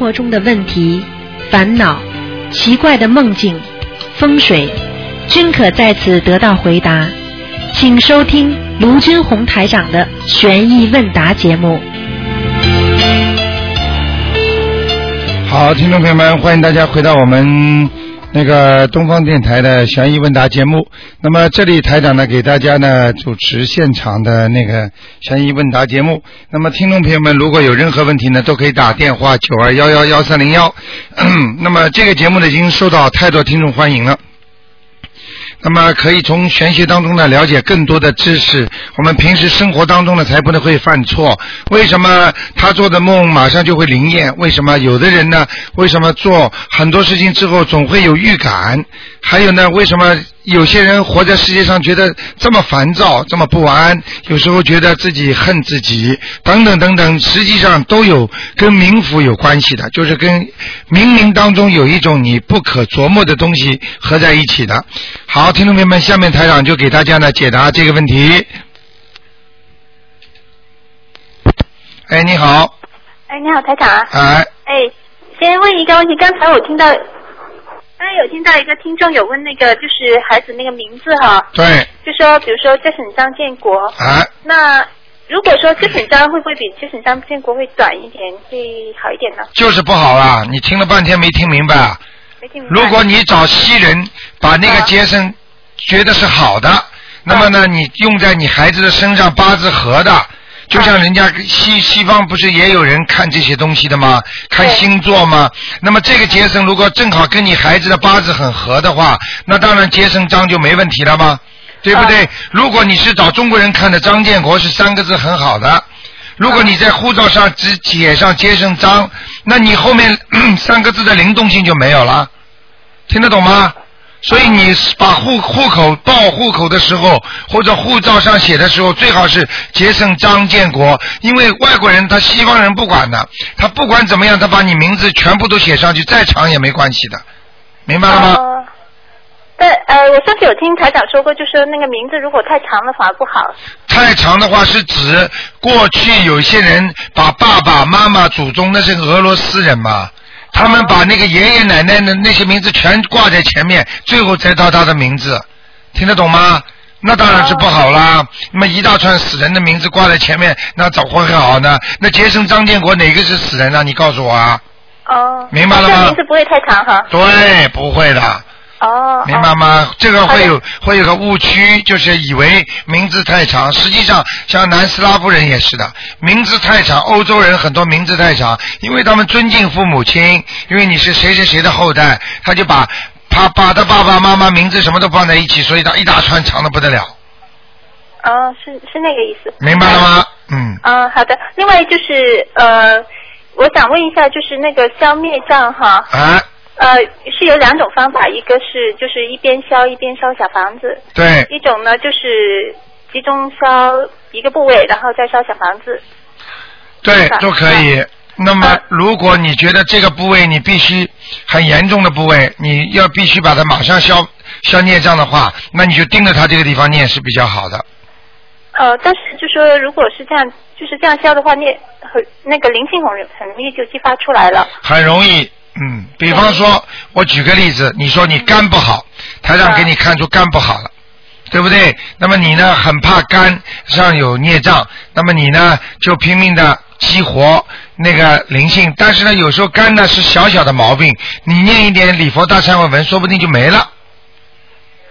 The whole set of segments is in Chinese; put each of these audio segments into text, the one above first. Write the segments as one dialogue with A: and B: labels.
A: 生活中的问题、烦恼、奇怪的梦境、风水，均可在此得到回答。请收听卢军红台长的悬疑问答节目。
B: 好，听众朋友们，欢迎大家回到我们那个东方电台的悬疑问答节目。那么这里台长呢给大家呢主持现场的那个悬疑问答节目。那么听众朋友们如果有任何问题呢，都可以打电话九二幺幺幺三零幺。那么这个节目呢已经受到太多听众欢迎了。那么可以从玄学当中呢了解更多的知识，我们平时生活当中呢才不能会犯错。为什么他做的梦马上就会灵验？为什么有的人呢？为什么做很多事情之后总会有预感？还有呢？为什么有些人活在世界上觉得这么烦躁、这么不安？有时候觉得自己恨自己，等等等等，实际上都有跟冥府有关系的，就是跟冥冥当中有一种你不可琢磨的东西合在一起的。好，听众朋友们，下面台长就给大家呢解答这个问题。哎，你好，
C: 哎，你好，台长啊。
B: 哎，
C: 哎，先问一个问题，刚才我听到，刚才有听到一个听众有问那个，就是孩子那个名字哈，
B: 对，
C: 就说比如说 Jason 张建国，
B: 啊，
C: 那如果说 Jason 张会不会比 Jason 张建国会短一点，会好一点呢？
B: 就是不好啊！你听了半天没听明白啊？
C: 没听明白。
B: 如果你找西人把那个杰森觉得是好的，那么呢，你用在你孩子的身上八字合的，就像人家西西方不是也有人看这些东西的吗？看星座吗？那么这个杰森如果正好跟你孩子的八字很合的话，那当然杰森章就没问题了吗？对不对？如果你是找中国人看的张建国是三个字很好的，如果你在护照上只写上杰森章，那你后面 三个字的灵动性就没有了。听得懂吗？所以你把户户口报户口的时候，或者护照上写的时候，最好是杰森张建国，因为外国人他西方人不管的，他不管怎么样，他把你名字全部都写上去，再长也没关系的，明白了吗？
C: 哦但呃，我上次有听台长说过，就说那个名字如果太长了反而不好。
B: 太长的话是指过去有些人把爸爸妈妈、祖宗那是俄罗斯人嘛，他们把那个爷爷奶奶的那些名字全挂在前面，最后才到他的名字，听得懂吗？那当然是不好啦。那么一大串死人的名字挂在前面，那怎么会好呢？那杰森张建国哪个是死人啊？你告诉我啊。
C: 哦。
B: 明白了吗
C: 这名字不会太长哈。
B: 对，不会的。
C: 哦。
B: 明白吗？这个会有
C: 好
B: 会有个误区，就是以为名字太长，实际上像南斯拉夫人也是的，名字太长，欧洲人很多名字太长，因为他们尊敬父母亲，因为你是谁谁谁的后代，他就把他把他爸爸妈妈名字什么都放在一起，所以他一大串长的不得了，
C: 哦，是是那个意思。
B: 明白了吗？嗯，
C: 嗯，好的。另外就是呃，我想问一下，就是那个消灭障哈，
B: 啊，
C: 呃，是有两种方法，一个是就是一边烧一边烧小房子，
B: 对，
C: 一种呢就是集中烧一个部位，然后再烧小房子。
B: 对，都可以。那么
C: 嗯，
B: 如果你觉得这个部位你必须很严重的部位，你要必须把它马上消消孽障的话，那你就盯着它这个地方念是比较好的。
C: 呃，但是就说如果是这样，就是这样消的话，念很那个灵性很容很容易就激发出来了。
B: 很容易，嗯，比方说，我举个例子，你说你肝不好，台长给你看出肝不好了，对不对？那么你呢，很怕肝上有孽障，那么你呢就拼命的激活那个灵性，但是呢，有时候肝呢是小小的毛病，你念一点礼佛大忏悔文，说不定就没了。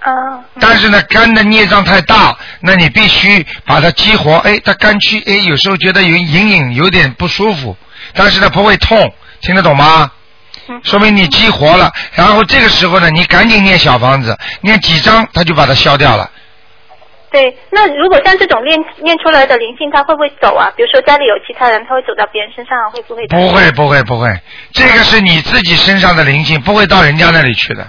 C: 啊。
B: 但是呢，肝的孽障太大，那你必须把它激活。哎，它肝区哎，有时候觉得有隐隐有点不舒服，但是呢不会痛，听得懂吗？
C: 嗯
B: 说明你激活了，然后这个时候呢，你赶紧念小房子，念几张，它就把它消掉了。
C: 对，那如果像这种念念出来的灵性，它会不会走啊？比如说家里有其他人，他会走到别人身上，会不会？
B: 不会，不会，不会，这个是你自己身上的灵性，不会到人家那里去的，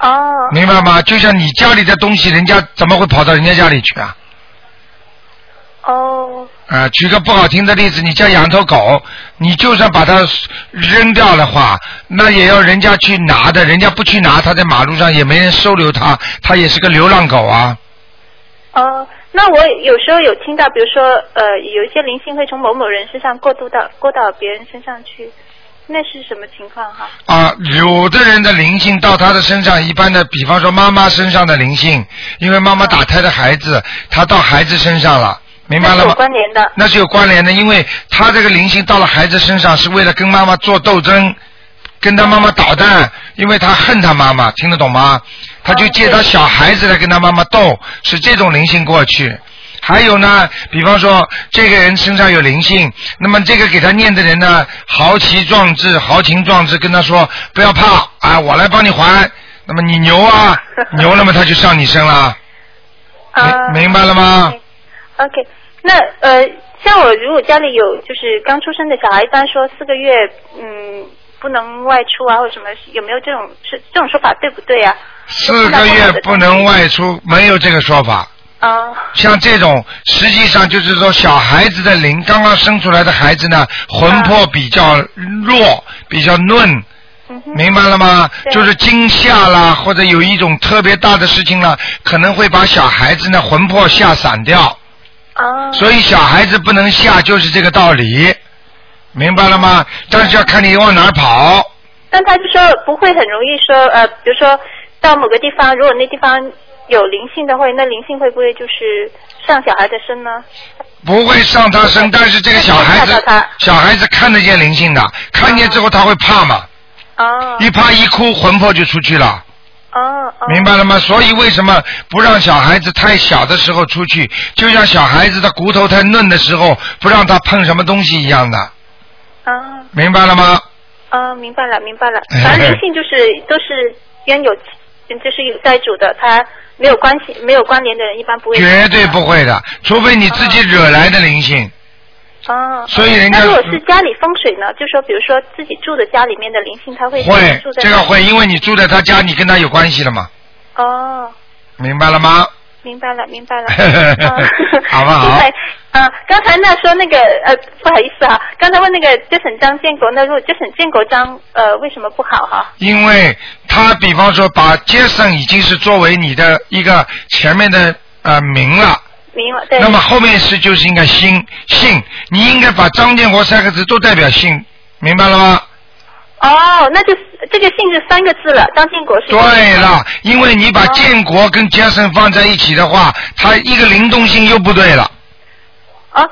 C: 哦。
B: 明白吗？就像你家里的东西，人家怎么会跑到人家家里去啊？
C: 哦。
B: 啊，举个不好听的例子，你家养头狗，你就算把它扔掉的话，那也要人家去拿的，人家不去拿，它在马路上也没人收留它，它也是个流浪狗啊。
C: 哦，那我有时候有听到，比如说呃，有一些灵性会从某某人身上过渡到过到别人身上去，那是什么情况哈？
B: 啊，有的人的灵性到他的身上，一般的，比方说妈妈身上的灵性，因为妈妈打胎的孩子，他到孩子身上了，明白了吗？
C: 关联的。
B: 那是有关联的，因为他这个灵性到了孩子身上，是为了跟妈妈做斗争，跟他妈妈捣蛋，因为他恨他妈妈，听得懂吗？他就借他小孩子来跟他妈妈斗，是这种灵性过去。还有呢，比方说这个人身上有灵性，那么这个给他念的人呢，豪气壮志、豪情壮志，跟他说不要怕啊，我来帮你还。那么你牛啊，牛，那么他就上你身了，
C: 啊，
B: 明明白了吗？
C: OK，那呃，像我如果家里有就是刚出生的小孩，一般说四个月，嗯，不能外出啊，或者什么，有没有这种是这种说法对不对啊？
B: 四个月不能外出，没有这个说法。
C: 啊、
B: 像这种，实际上就是说，小孩子的灵，刚刚生出来的孩子呢，魂魄比较弱，比较嫩，明白了吗？就是惊吓啦，或者有一种特别大的事情啦，可能会把小孩子呢魂魄吓散掉，
C: 啊，
B: 所以小孩子不能下，就是这个道理，明白了吗？但是要看你往哪儿跑。
C: 但他就说不会很容易说呃，比如说到某个地方，如果那地方有灵性的话，那灵性会不会就是上小孩的身呢？
B: 不会上他身，但是这个小孩子小孩子看得见灵性的，看见之后他会怕嘛，
C: 哦
B: 一怕一哭，魂魄就出去了。
C: 哦哦，
B: 明白了吗？所以为什么不让小孩子太小的时候出去，就像小孩子的骨头太嫩的时候，不让他碰什么东西一样的，
C: 啊
B: 明白了吗？
C: 啊，明白了明白了，反正灵性就是都是冤有，就是有债主的，他没有关系没有关联的人一般不会。
B: 绝对不会的，除非你自己惹来的灵性。
C: 哦，
B: 所以人家
C: 如果是家里风水呢？就说比如说自己住的家里面的灵性，他会
B: 会
C: 住，在哪
B: 这个会，因为你住在他家，你跟他有关系了嘛，
C: 哦，
B: 明白了吗？
C: 明白了，明白了。啊
B: 好不好
C: 刚才啊，刚才那说那个呃，不好意思哈，刚才问那个 Jason 张建国，那如果 Jason 建国张呃为什么不好哈？
B: 因为他比方说把杰森已经是作为你的一个前面的呃名了。
C: 明白，对。
B: 那么后面是就是应该姓姓，你应该把张建国三个字都代表姓，明白了吗？
C: 哦，那就这个姓是三个字了，张建国是。
B: 对了，因为你把建国跟杰森放在一起的话，他一个灵动性又不对了。
C: 哦，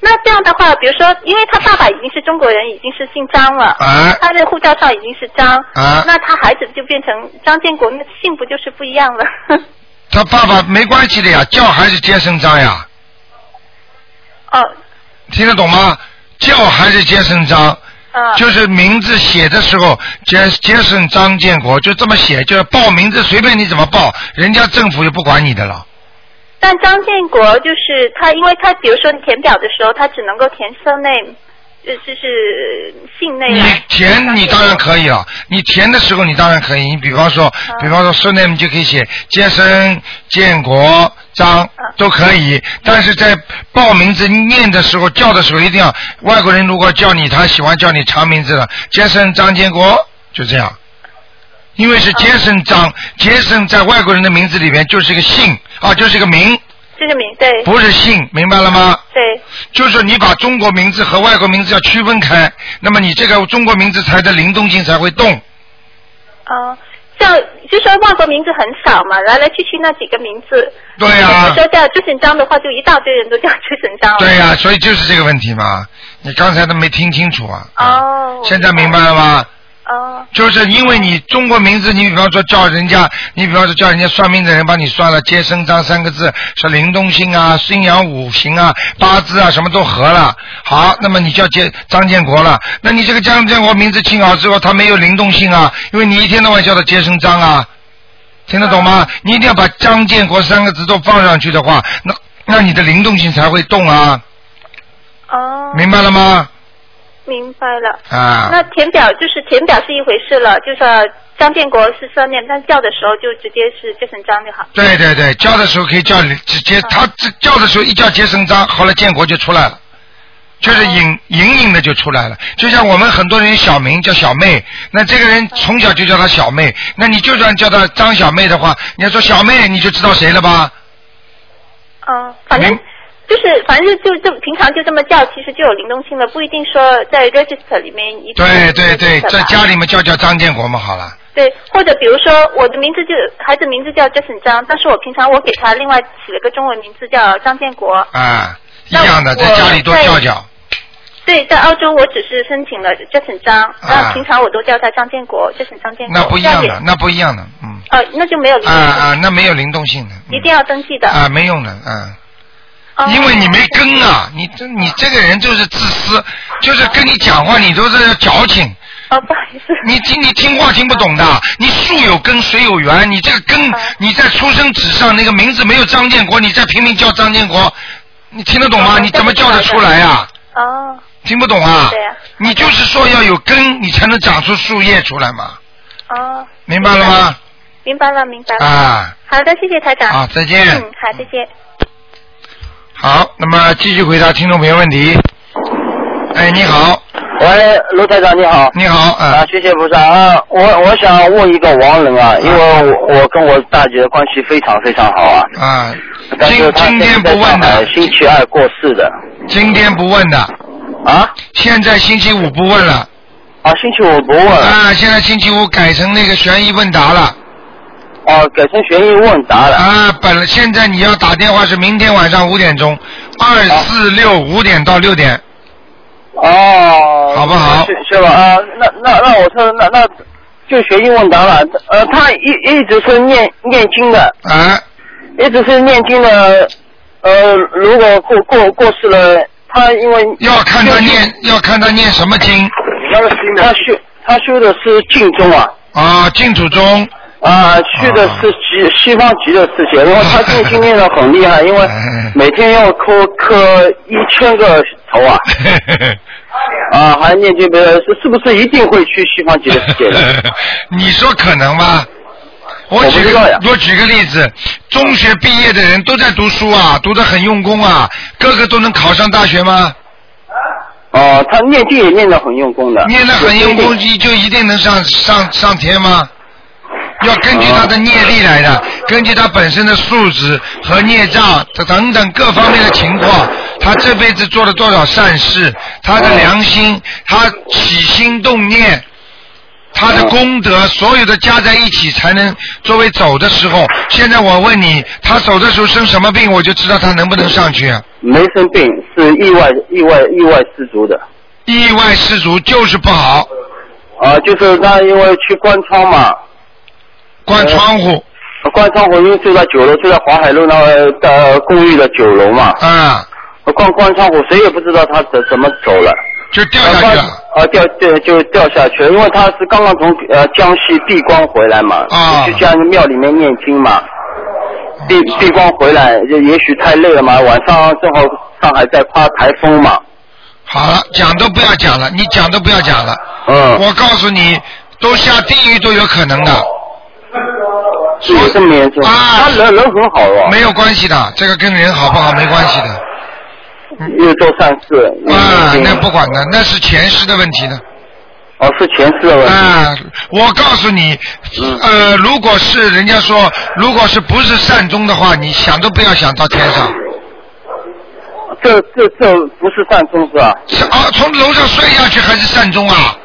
C: 那这样的话，比如说，因为他爸爸已经是中国人，已经是姓张了，
B: 啊
C: 他的护照上已经是张，
B: 啊
C: 那他孩子就变成张建国，那姓不就是不一样了？
B: 他爸爸没关系的呀，叫还是接生章呀，
C: 哦，
B: 听得懂吗？叫还是杰森张，
C: 啊、
B: 就是名字写的时候，杰杰森张建国就这么写，就是报名字随便你怎么报，人家政府就不管你的了。
C: 但张建国就是他，因为他比如说你填表的时候，他只能够填 surname，呃，这是姓内
B: 你。填你当然可以了，你填的时候你当然可以。你比方说，比方说 surname 你就可以写杰森、建国、张都可以。但是在报名字念的时候、叫的时候，一定要外国人如果叫你，他喜欢叫你长名字的，杰森张建国，就这样。因为是杰森张，杰森在外国人的名字里面就是一个姓啊，就是一个名，
C: 这个名对
B: 不是姓，明白了吗？
C: 对
B: 就是你把中国名字和外国名字要区分开，那么你这个中国名字才的灵动性才会动。
C: 啊、像就说外国名字很少嘛，来来去去那几个名字。
B: 对呀、
C: 比如说叫朱神章的话，就一大堆人都叫朱神章。
B: 对呀、所以就是这个问题嘛。你刚才都没听清楚啊。
C: 哦。
B: 现在明白了吗？
C: 哦
B: 就是因为你中国名字，你比方说叫人家，你比方说叫人家算命的人帮你算了“接生章”三个字，说灵动性啊、阴阳五行啊、八字啊什么都合了。好，那么你叫接张建国了，那你这个张建国名字起好之后，他没有灵动性啊，因为你一天到晚叫他接生章啊，听得懂吗？你一定要把张建国三个字都放上去的话，那那你的灵动性才会动啊，
C: 哦，
B: 明白了吗？
C: 明白了。
B: 啊。
C: 那填表就是填表是一回事了，就是呃张建国是上面，但叫的时候就直接是杰森章就好。
B: 对对对，叫的时候可以叫直接，他叫的时候一叫杰森章，后来建国就出来了，就是隐隐隐的就出来了。就像我们很多人小名叫小妹，那这个人从小就叫她小妹，那你就算叫她张小妹的话，你要说小妹，你就知道谁了吧？
C: 嗯，反正
B: 明
C: 就是反正就就平常就这么叫，其实就有灵动性了，不一定说在 register 里面一定
B: 对对对，在家里面叫叫张建国嘛，好了。
C: 对，或者比如说我的名字就孩子名字叫 Jason 张，但是我平常我给他另外起了个中文名字叫张建国。
B: 啊，一样的，在家里多叫叫。
C: 对，在澳洲我只是申请了 Jason 张，那平常我都叫他张建国，Jason 张建
B: 那不一样，的那不一样的，嗯。
C: 啊，那就没有灵
B: 啊
C: 动性，
B: 啊，那没有灵动性的。嗯
C: 一定要登记的。
B: 啊，没用的，嗯。
C: 哦
B: 因为你没根啊，你这你这个人就是自私，就是跟你讲话你都是矫情，
C: 哦，不好意思。
B: 你听你听话听不懂的，你树有根水有源，你这个根
C: 啊
B: 你在出生纸上那个名字没有张建国，你再拼命叫张建国，你听得懂吗？
C: 哦
B: 你怎么叫得出来呀、
C: 哦，
B: 听不懂啊？
C: 对呀
B: 你就是说要有根，你才能长出树叶出来嘛，
C: 哦，
B: 明白了吗？
C: 明白了，明白了。
B: 啊，
C: 好的，谢谢台长。
B: 好，再见。
C: 嗯，好，再见。
B: 好，那么继续回答听众朋友问题。哎，你好，
D: 喂，卢台长你好。
B: 你好，
D: 啊
B: 啊，，
D: 谢谢菩萨啊！我我想问一个亡人啊，因为我我跟我大姐的关系非常非常好啊，
B: 啊，今今天不问的，
D: 星期二过世的
B: 今天不问的，
D: 啊
B: 现在星期五不问了。
D: 啊，星期五不问了
B: 啊，现在星期五改成那个悬疑问答了。
D: 哦，改成悬疑问答了。
B: 啊，本来现在你要打电话是明天晚上五点钟，二四六五点到六点。
D: 哦，
B: 好不好
D: 是是吧？啊，那那那我说那那就悬疑问答了。呃，他一一直是念念经的，
B: 啊，
D: 一直是念经的。呃，如果过过过世了，他因为
B: 要看他念，要看他念什么经
D: 他修他修的是净宗啊。
B: 啊，净土宗。
D: 啊，去的是极西方极乐世界，因为他念经念的很厉害，因为
B: 哎
D: 每天要磕磕一千个头啊，啊，还念经的是是不是一定会去西方极乐世界的？
B: 你说可能吗？我
D: 我
B: 举个我举个例子，中学毕业的人都在读书啊，读得很用功啊，个个都能考上大学吗？
D: 哦，他念经也念得很用功的，
B: 念得很用功，就就一定能上上上天吗？要根据他的业力来的，根据他本身的素质和孽障等等各方面的情况，他这辈子做了多少善事，他的良心，他起心动念，他的功德，所有的加在一起才能作为走的时候。现在我问你，他走的时候生什么病，我就知道他能不能上去啊。
D: 没生病，是意外意外意外失足的。
B: 意外失足就是不好，
D: 啊，就是他因为去关窗嘛，
B: 关窗户。
D: 关窗户因为住在九楼，住在华海路那个的公寓的九楼嘛，
B: 啊，
D: 关关窗户，谁也不知道他怎怎么走了。
B: 就掉下去了。
D: 啊，掉掉就掉下去了，因为他是刚刚从呃江西闭关回来嘛，
B: 啊。
D: 就去江庙里面念经嘛，闭闭关回来，就也许太累了嘛，晚上正好上海在刮台风嘛，
B: 好了，讲都不要讲了，你讲都不要讲了。
D: 嗯，
B: 我告诉你，都下地狱都有可能的，
D: 是有这么严重，
B: 啊
D: 他人人很好哦，
B: 没有关系的，这个跟人好不好没关系的。
D: 又做善事，又
B: 啊，那不管的，那是前世的问题呢。
D: 哦是前世的问题，
B: 啊，我告诉你，
D: 嗯
B: 呃，如果是人家说，如果是不是善终的话，你想都不要想到天上。
D: 这这这不是善终是吧？
B: 是啊，从楼上摔下去还是善终啊？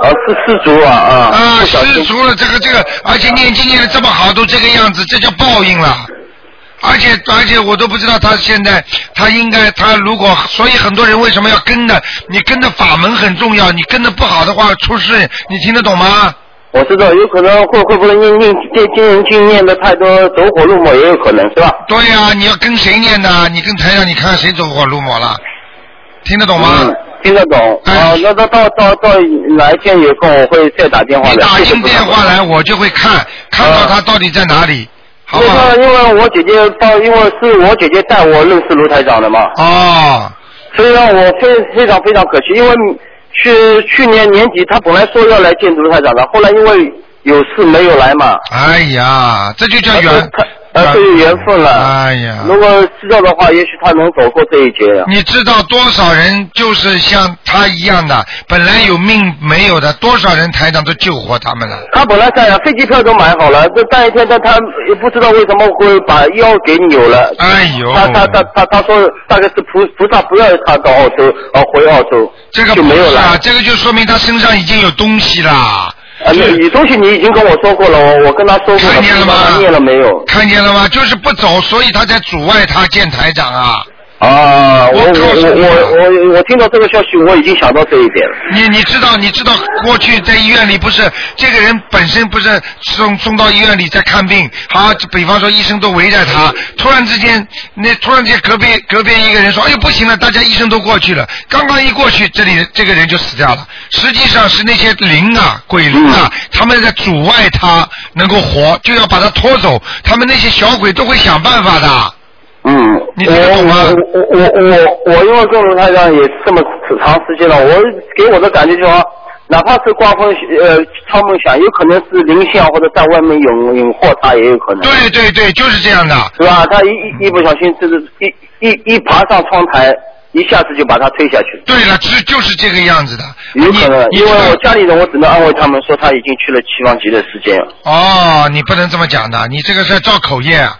D: 啊是失足啊啊，
B: 失足了，这个这个，而且念经念的这么好，都这个样子，这叫报应了。而且而且我都不知道他现在他应该他如果所以很多人为什么要跟的？你跟的法门很重要，你跟的不好的话出事，你听得懂吗？
D: 我知道有可能会会不会念念念经人经念的太多走火入魔也有可能是吧？
B: 对呀、你要跟谁念的？你跟台上你看谁走火入魔了？听得懂吗？
D: 嗯，听得懂。
B: 哎
D: 啊，那到到到到哪一天有空我会再打电话的。
B: 你打进电话来，我就会看看到他到底在哪里，好不好
D: 那？个，因为我姐姐到，因为是我姐姐带我认识卢台长的嘛，
B: 哦，
D: 所以让我非非常非常可惜，因为去去年年底他本来说要来见卢台长的，后来因为有事没有来嘛。
B: 哎呀，这就叫缘
D: 而且他，呃，最有缘分了。
B: 哎呀，
D: 如果知道的话，也许他能走过这一劫。
B: 你知道多少人就是像他一样的，本来有命没有的，多少人台长都救活他们了。
D: 他本来这样，飞机票都买好了，这但一天他他也不知道为什么会把腰给扭了。
B: 哎呦，
D: 他他他他他说大概是菩菩萨不要他到澳洲，呃，回澳洲，
B: 这个
D: 就没有了。
B: 啊，这个就说明他身上已经有东西啦。
D: 啊，你你东西你已经跟我说过了，我我跟他说过了，
B: 看见了吗
D: 他念了没有？
B: 看见了吗？就是不走，所以他在阻碍他见台长啊。
D: 啊，我
B: 我
D: 我我我听到这个消息，我已经想到这一点了。
B: 你你知道你知道过去在医院里不是这个人本身不是送送到医院里在看病，好，比方说医生都围着他，突然之间那突然间隔壁隔壁一个人说，哎呦不行了，大家医生都过去了，刚刚一过去，这里这个人就死掉了。实际上是那些灵啊鬼灵啊，他们在阻碍他能够活，就要把他拖走，他们那些小鬼都会想办法的。
D: 嗯，
B: 你听得懂吗
D: 我我我我我因为跟卢台长也这么长时间了，我给我的感觉就是说，哪怕是刮风呃超梦响，有可能是灵性啊或者在外面引引祸他也有可能，
B: 对对对，就是这样的。
D: 是吧？他一一一不小心就是一一一爬上窗台，一下子就把他推下去，
B: 对了，是就是这个样子的。
D: 有可能，因为我家里人我只能安慰他们说他已经去了七方极乐世界了。
B: 哦，你不能这么讲的，你这个是造口业啊。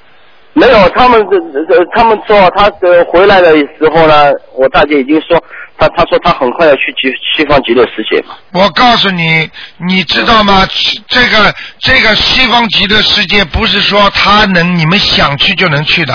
D: 没有，他们这这他们说他呃回来的时候呢，我大姐已经说他他说他很快要去极西方极乐世界嘛。
B: 我告诉你，你知道吗？这个这个西方极乐世界不是说他能你们想去就能去的。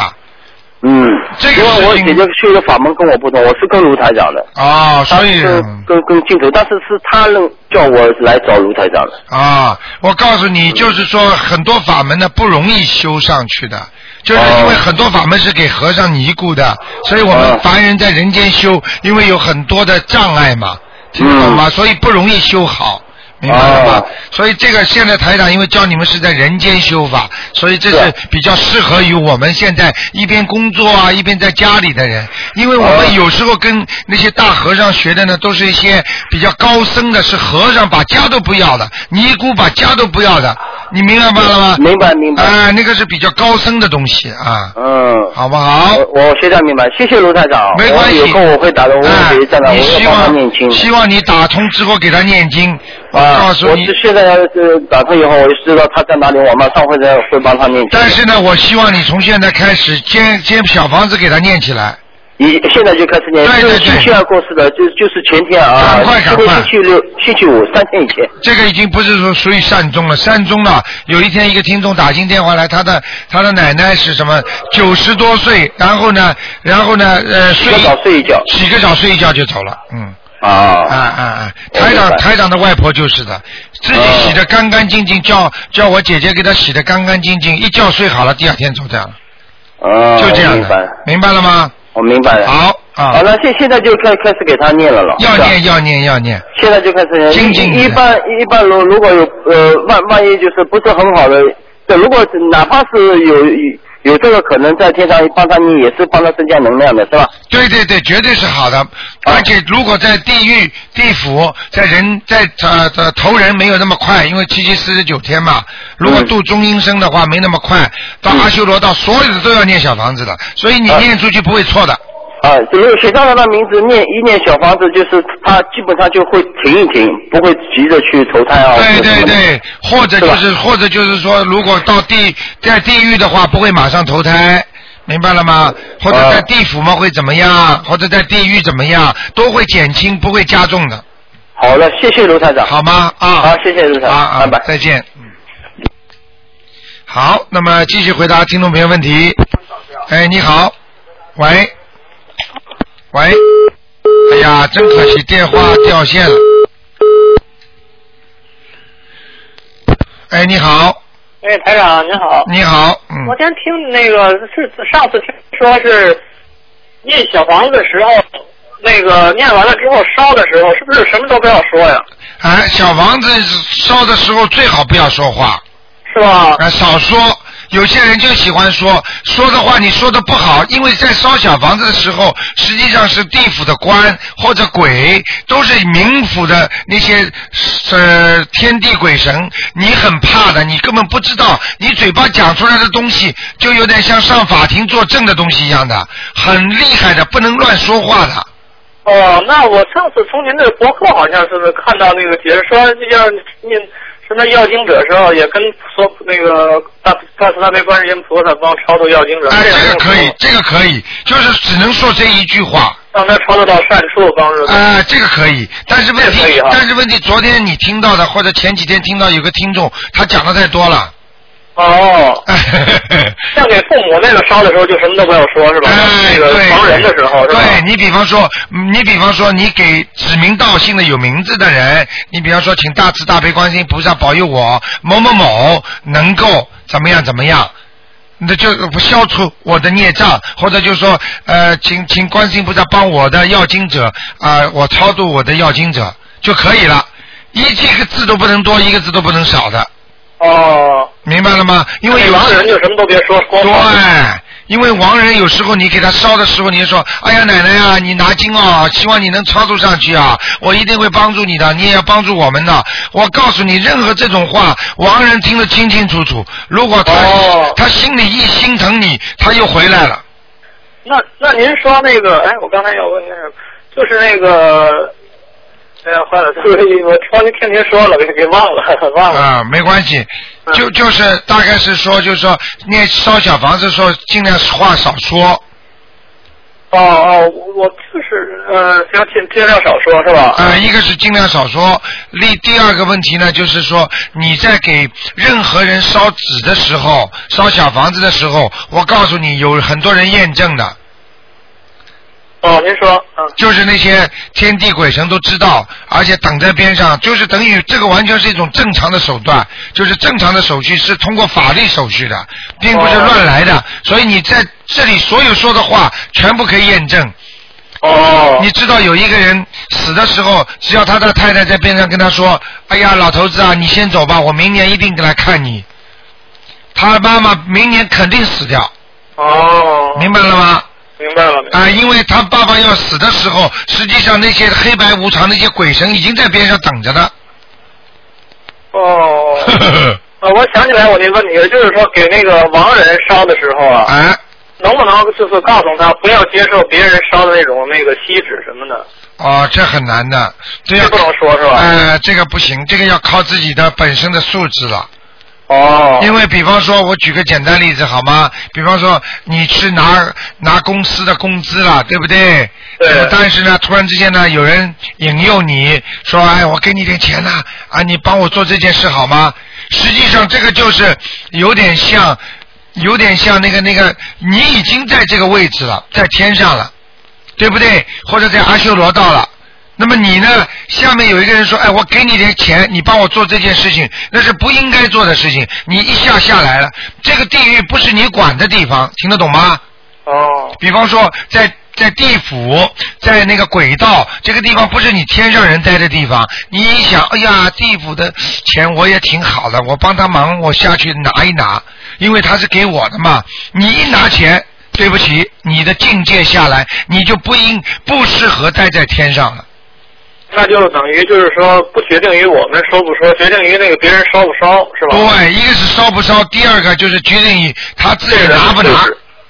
D: 嗯，
B: 这个
D: 因为我姐姐去的法门跟我不同，我是跟卢台长的，
B: 哦，所以
D: 是跟跟净土，但是是他让叫我来找卢台长的。
B: 啊，我告诉你，就是说很多法门呢不容易修上去的，就是因为很多法门是给和尚尼姑的，所以我们
D: 哦
B: 凡人在人间修，因为有很多的障碍嘛，听得懂吗？所以不容易修好。明白了吧？
D: 哦
B: 所以这个现在台长因为教你们是在人间修法，所以这是比较适合于我们现在一边工作啊一边在家里的人，因为我们
D: 哦
B: 有时候跟那些大和尚学的呢，都是一些比较高僧的，是和尚把家都不要的，尼姑把家都不要的，你明白了吗？
D: 明白明白。
B: 啊，那个是比较高深的东西啊，
D: 嗯，
B: 好不好？
D: 我我现在明白，谢谢卢台长。
B: 没关系，
D: 我有空我会打的，我
B: 哎
D: 会再来，
B: 你
D: 我要帮他
B: 希望
D: 念经。
B: 希望你打通之后给他念经，我
D: 啊，
B: 告诉你
D: 我是。现在要是打通以后，我就知道他在哪里，我马上会在会帮他念经。
B: 但是呢，我希望你从现在开始建建小房子给他念起来。
D: 你现在就开始念，
B: 对对对
D: 就是星期二过世的，就就是前天啊，
B: 赶快赶快
D: 今天星期六、星期五三天以前。
B: 这个已经不是说属于善终了，善终了。有一天一个听众打进电话来，他的他的奶奶是什么？九十多岁，然后呢，然后呢，呃，睡
D: 洗个澡睡一觉
B: 洗个澡睡一觉就走了，嗯。
D: 啊
B: 啊啊啊！台长台长的外婆就是的，自己洗的干干净净，叫叫我姐姐给她洗的干干净净，一觉睡好了，第二天走掉了，
D: 啊，
B: 就这样的
D: 明白
B: 了吗？
D: 我明白了。
B: 好啊
D: 好，，那现现在就开开始给他念了了。
B: 要念要念要念，
D: 现在就开始念。
B: 静静
D: 一一般一般如如果有呃万万一就是不是很好的，对，如果是哪怕是有有有这个可能在天上帮他你，也是帮他增加能量的，是吧？
B: 对对对，绝对是好的。而且如果在地狱、地府，在人在呃呃投人没有那么快，因为七七四十九天嘛。如果
D: 嗯
B: 度中阴身的话，没那么快。到阿修罗道，所有的都要念小房子的，所以你
D: 啊
B: 念出去不会错的。
D: 啊，只有写上他的名字，念一念小房子，就是他基本上就会停一停，不会急着去投胎啊。
B: 对对对，或者就是或者就是说，如果到地在地狱的话，不会马上投胎。明白了吗？或者在
D: 啊
B: 地府嘛会怎么样？或者在地狱怎么样？都会减轻，不会加重的，
D: 好了，谢谢卢台长。
B: 好吗？啊，
D: 好，谢谢卢台
B: 啊
D: 长，
B: 啊
D: 拜拜。
B: 再见。嗯好，那么继续回答听众朋友问题。哎，你好，喂，喂，哎呀，真可惜，电话掉线了。哎，你好，
E: 哎，台长您好，
B: 你好，嗯
E: 昨天听那个是上次听说是念小房子的时候，那个念完了之后烧的时候，是不是什么都不要说呀？
B: 哎，小房子烧的时候最好不要说话，
E: 是吧？
B: 哎，少说，有些人就喜欢说说的话，你说的不好，因为在烧小房子的时候，实际上是地府的官或者鬼，都是冥府的那些呃天地鬼神，你很怕的，你根本不知道，你嘴巴讲出来的东西就有点像上法庭作证的东西一样的，很厉害的，不能乱说话的。
E: 哦，那我上次从您的博客好像是看到那个解释说要你什么要经者时候，也跟说那个大大慈大悲观世音菩萨帮超度要经者。
B: 哎，
E: 这
B: 这个可以，这个可以，就是只能说这一句话。
E: 让他超度到善处，帮助他。
B: 啊，这个可以，但是问题但是问题，昨天你听到的，或者前几天听到有个听众，他讲的太多了。
E: 哦，像给父母那个烧的时候，就什么都不要说，是吧？
B: 哎，
E: 那个
B: 对，
E: 亡人的时候，是吧？
B: 对你比方说，嗯你比方说，你给指名道姓的有名字的人，你比方说，请大慈大悲观世音菩萨保佑我某某某能够怎么样怎么样。那就消除我的孽障，或者就是说，呃，请请观世音菩萨帮我的要经者啊、我超度我的要经者就可以了，一这个字都不能多，一个字都不能少的，
E: 哦，
B: 明白了吗？因为有
E: 亡人就什么都别说，光
B: 对。，因为亡人有时候你给他烧的时候，你就说：“哎呀，奶奶呀、你拿经啊，希望你能操作上去啊，我一定会帮助你的，你也要帮助我们的。”我告诉你，任何这种话，亡人听得清清楚楚。如果他、
E: 哦
B: 他心里一心疼你，他又回来了。
E: 那那您说那个，哎，我刚才要问那个，就是那个，哎呀，坏了，就是我刚才听您说了，给给忘了，忘了。
B: 啊，没关系，
E: 嗯
B: 就就是大概是说，就是说念烧小房子的时候，尽量话少说。
E: 哦哦，我我就是呃，要，尽尽量少说，是吧？
B: 啊、一个是尽量少说，第第二个问题呢，就是说你在给任何人烧纸的时候，烧小房子的时候，我告诉你，有很多人验证的，
E: 哦，您说，嗯，
B: 就是那些天地鬼神都知道，而且等在边上，就是等于这个完全是一种正常的手段，就是正常的手续是通过法律手续的，并不是乱来的，所以你在这里所有说的话全部可以验证。
E: 哦，
B: 你知道有一个人死的时候，只要他的太太在边上跟他说：“哎呀，老头子啊，你先走吧，我明年一定来看你。”他妈妈明年肯定死掉，
E: 哦，
B: 明白了吗？
E: 明白了，明白
B: 啊、
E: 了。
B: 因为他爸爸要死的时候，实际上那些黑白无常那些鬼神已经在边上等着呢。
E: 哦，啊，我想起来我那问题了，就是说给那个亡人烧的时候啊，
B: 哎，
E: 能不能就是告诉他不要接受别人烧的那种那个锡纸什么的？
B: 哦，这很难的，这
E: 不能说是吧？
B: 呃，这个不行，这个要靠自己的本身的素质了。
E: 哦，
B: 因为比方说，我举个简单例子好吗？比方说，你去拿拿公司的工资了，对不对？
E: 对
B: 那么但是呢，突然之间呢，有人引诱你说：“哎，我给你点钱呐、啊，你帮我做这件事好吗？”实际上，这个就是有点像，有点像那个那个，你已经在这个位置了，在天上了，对不对？或者在阿修罗道了。那么你呢？下面有一个人说：“哎，我给你点钱，你帮我做这件事情，那是不应该做的事情。你一下下来了，这个地狱不是你管的地方，听得懂吗？
E: 哦，
B: 比方说，在在地府，在那个轨道这个地方，不是你天上人待的地方。你一想，哎呀，地府的钱我也挺好的，我帮他忙，我下去拿一拿，因为他是给我的嘛。你一拿钱，对不起，你的境界下来，你就不应不适合待在天上了。
E: 那就等于就是说不决定于我们收不收，决定于那个别人烧不烧，是吧？
B: 对，一个是烧不烧，第二个就是决定于他自己拿不拿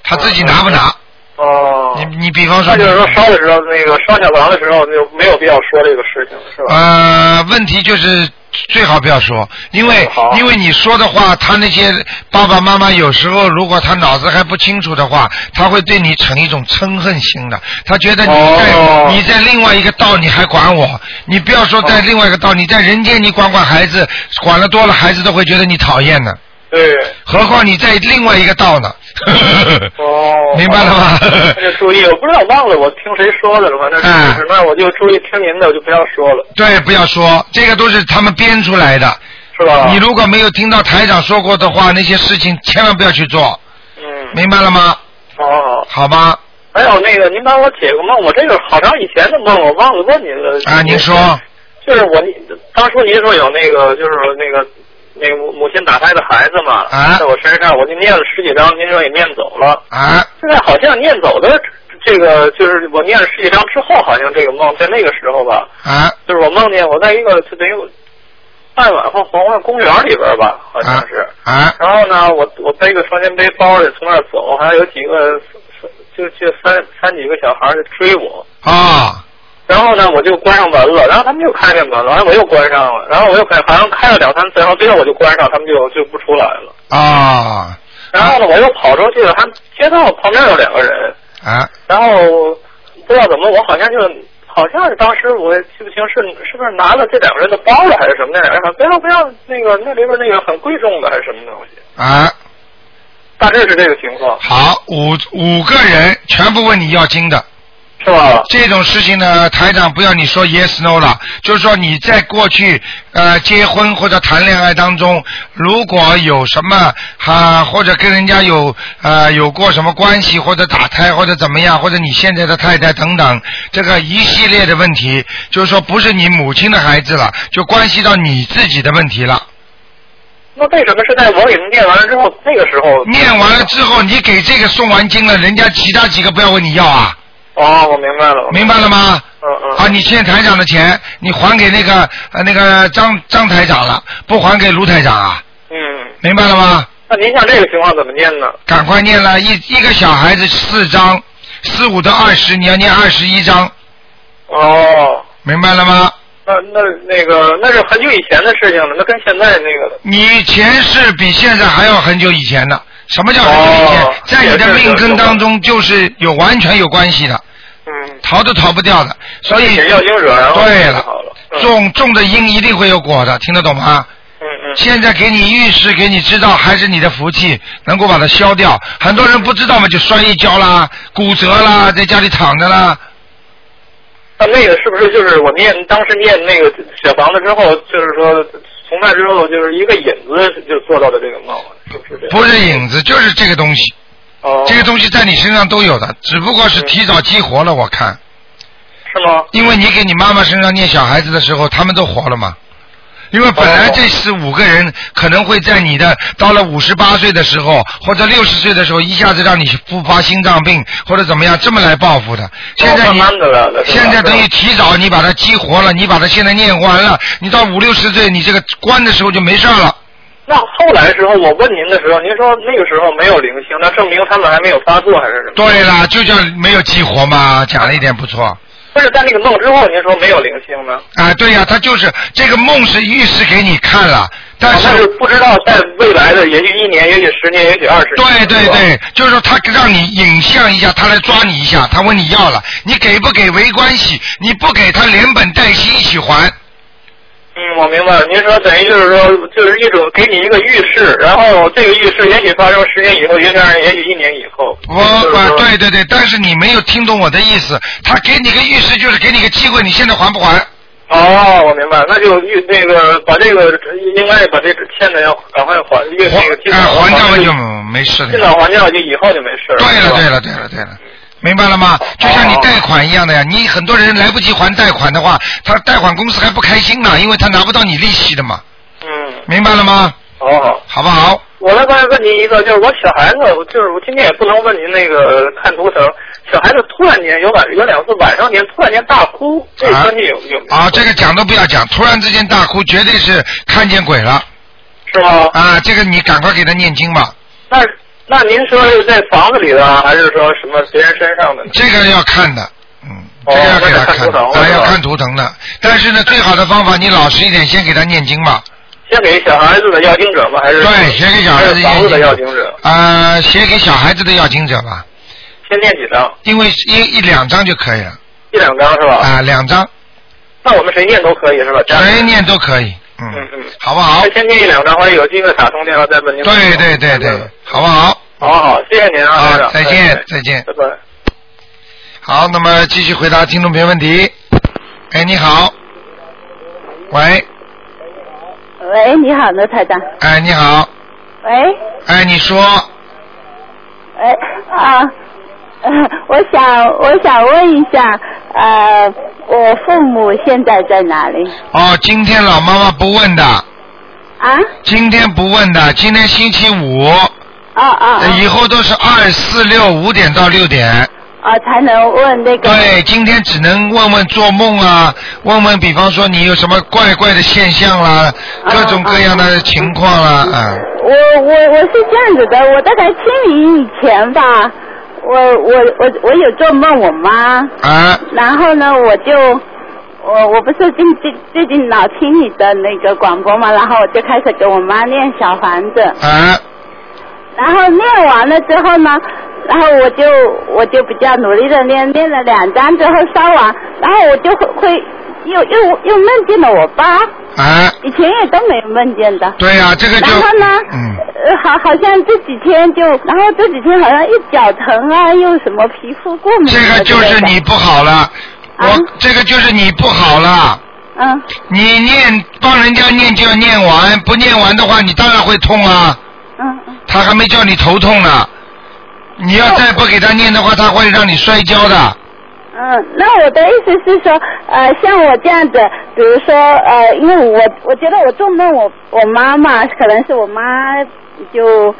B: 他自己拿不拿。
E: 哦，
B: 你你比方说
E: 那，就是说烧的时候，那个烧小房的时候就没有必要说这个事情，是吧？
B: 呃，问题就是最好不要说，因为
E: 好。
B: 因为你说的话，他那些爸爸妈妈有时候如果他脑子还不清楚的话，他会对你成一种嗔恨心的，他觉得你在、
E: 哦
B: 你在另外一个道你还管我，你不要说在另外一个道，你在人间你管管孩子，管了多了孩子都会觉得你讨厌的，
E: 对，
B: 何况你在另外一个道呢。
E: 哦，
B: 明白了吗
E: 那就注意，我不知道忘了我听谁说的了，反正是那我就注意听您的，我就不要说了，
B: 对，不要说，这个都是他们编出来的。
E: 是吧？
B: 你如果没有听到台长说过的话，那些事情千万不要去做，
E: 嗯，
B: 明白了吗？
E: 哦，
B: 好吧，
E: 还有那个，您帮我解个梦，我这个好长以前的梦，我忘了问您了。
B: 啊，您说，
E: 就是我当初您说有那个，就是那个那个母母亲打胎的孩子嘛，
B: 啊
E: 在我身上，我就念了十几张，您说也念走了。
B: 啊，
E: 现在好像念走的这个，就是我念了十几张之后，好像这个梦在那个时候吧，
B: 啊
E: 就是我梦见我在一个就等于傍晚或黄昏公园里边吧，好像
B: 啊
E: 是。
B: 啊
E: 然后呢，我我背个双肩背包的从那儿走，还有几个就就三三几个小孩儿追我。
B: 啊
E: 然后呢，我就关上门了，然后他们又开开门了，然后我又关上了，然后我又开，好像开了两三次，然后最后我就关上，他们就就不出来了。
B: 啊
E: 然后呢，我又跑出去了，还街道旁边有两个人，
B: 啊
E: 然后不知道怎么，我好像就好像是当时我也记不清是是不是拿了这两个人的包了还是什么那两个人不要不要那个那里边那个很贵重的还是什么东西，
B: 啊！
E: 大致是这个情况，
B: 好，五五个人全部问你要金的。
E: 是吧？
B: 这种事情呢，台长不要你说 yes no 了，就是说你在过去呃结婚或者谈恋爱当中，如果有什么啊或者跟人家有呃有过什么关系，或者打胎或者怎么样，或者你现在的太太等等，这个一系列的问题，就是说不是你母亲的孩子了，就关系到你自己的问题了。
E: 那为什么是在我给他念完了之后，那个时候
B: 念完了之后，你给这个送完经了，人家其他几个不要问你要啊，
E: 哦，我明白了，
B: 明白了吗？
E: 嗯嗯
B: 啊，你欠台长的钱，你还给那个呃那个张张台长了，不还给卢台长啊？
E: 嗯，
B: 明白了吗？
E: 那您像这个情况怎么念呢？
B: 赶快念了，一一个小孩子四张，四五到二十，你要念二十一张，
E: 哦，
B: 明白了吗？
E: 那那那个那是很久以前的事情了，那跟现在那个
B: 你前世比现在还要很久以前的，什么叫很久以前？
E: 哦
B: 在你的命根当中就是有完全有关系的，
E: 嗯，
B: 逃都逃不掉的，所以对了
E: 嗯
B: 种种的因一定会有果的，听得懂吗？
E: 嗯嗯
B: 现在给你预示，给你知道，还是你的福气，能够把它消掉。很多人不知道嘛，就摔一跤啦、骨折啦，在家里躺着啦。
E: 那那个是不是就是我念当时念那个小房子之后，就是说从那之后就是一个引子就做到的这个梦，是不是这样？
B: 不是影子，就是这个东西。
E: 哦，
B: 这个东西在你身上都有的，只不过是提早激活了。我看，
E: 是吗？
B: 因为你给你妈妈身上念小孩子的时候，他们都活了嘛。因为本来这是五个人，可能会在你的到了五十八岁的时候，或者六十岁的时候，一下子让你复发心脏病，或者怎么样，这么来报复的。现在你
E: 慢慢的了，
B: 现在等于提早你把它激活了，你把它现在念完了，你到五六十岁，你这个关的时候就没事儿了。
E: 那后来时候我问您的时候，您说那个时候没有灵性，那证明他们还没有发作还是什么？
B: 对啦，就叫没有激活嘛，讲了一点不错。
E: 但是在那个梦之后，您说没有灵性呢？
B: 啊，对呀、他就是这个梦是预示给你看了，但是
E: 但是不知道在未来的，也许一年，也许十年，也许二十年。
B: 对对对，就是说他让你影像一下，他来抓你一下，他问你要了，你给不给没关系，你不给他连本带息一起还。
E: 嗯，我明白了。您说等于就是说，就是一种给你一个预示，然后这个预示也许发生十年以后，也许也许一年以后。
B: 我对对对，但是你没有听懂我的意思，他给你个预示就是给你个机会，你现在还不还？
E: 哦，我明白，那就预那个把这个应该把这欠的要赶快还，越那个尽
B: 哎，
E: 早
B: 还掉了就
E: 就
B: 没事了
E: 尽
B: 了。
E: 早还掉，就以后就没事了。
B: 对了对了对了对了，明白了吗？就像你贷款一样的呀，你很多人来不及还贷款的话，他贷款公司还不开心呢，因为他拿不到你利息的嘛，
E: 嗯，
B: 明白了吗？
E: 哦。
B: 好不好？
E: 我来问问您一个，就是我小孩子，我就是我今天也不能问您那个看图腾，小孩子突然间有晚有两次晚上间突然间大哭，这
B: 啊
E: 关系有有没有？
B: 啊，这个讲都不要讲，突然之间大哭，绝对是看见鬼了
E: 是吗？
B: 啊！这个你赶快给他念经吧，
E: 那那您说是在房子里的，还是说什么别人身上的呢？
B: 这个要看的，嗯，
E: 哦
B: 这个要给他
E: 看图腾了
B: 啊，
E: 是吧
B: 要看图腾的。但是呢，最好的方法，你老实一点，先给他念经吧。
E: 先给小孩子的要经者吗？还是
B: 对，先给小孩子
E: 要经者？
B: 啊，写给小孩子的要经者吧，
E: 先念几张？
B: 因为一一两张就可以了
E: 一两张是吧？
B: 啊，两张
E: 那我们谁念都可以是吧？
B: 谁念都可以，
E: 嗯
B: 嗯，
E: 嗯。
B: 好不好
E: 那？先念一两张，万一有机会打通电话再问您。
B: 对对对对，好不好？
E: 好好，谢谢您啊，
B: 好
E: 台长
B: 再见
E: 哎
B: 再见
E: 拜拜。
B: 好，那么继续回答听众朋友问题。哎，你好，喂，
F: 喂，你好，罗台长。
B: 哎，你好，
F: 喂，
B: 哎，你说，
F: 哎啊，呃，我想我想问一下，呃，我父母现在在哪里？
B: 哦，今天老妈妈不问的，
F: 啊
B: 今天不问的，今天星期五，
F: 啊啊
B: 呃以后都是二四六五点到六点。
F: 啊才能问那个。
B: 对，今天只能问问做梦啊，问问，比方说你有什么怪怪的现象啦，各种各样的情况啦，啊，
F: 我我我是这样子的，我大概清明以前吧，我我我我有做梦我妈，
B: 啊，
F: 然后呢我就我我不是最最最近老听你的那个广播嘛，然后我就开始给我妈念小房子，
B: 啊，
F: 然后念完了之后呢，然后我就我就比较努力的念，念了两张之后烧完，然后我就会会又又又梦见了我爸，
B: 啊，
F: 以前也都没有梦见的。
B: 对呀、这个就
F: 然后呢，
B: 嗯，
F: 呃，好，好像这几天就，然后这几天好像又脚疼啊，又什么皮肤过敏
B: 这
F: 啊
B: 个就是你不好了，我、
F: 啊
B: 这个就是你不好了。
F: 嗯
B: 你念帮人家念就要念完，不念完的话，你当然会痛啊。
F: 嗯嗯，
B: 他还没叫你头痛呢，你要再不给他念的话，他会让你摔跤的。
F: 嗯，那我的意思是说，呃，像我这样子，比如说，呃，因为我我觉得我做梦我，我妈妈可能是我妈就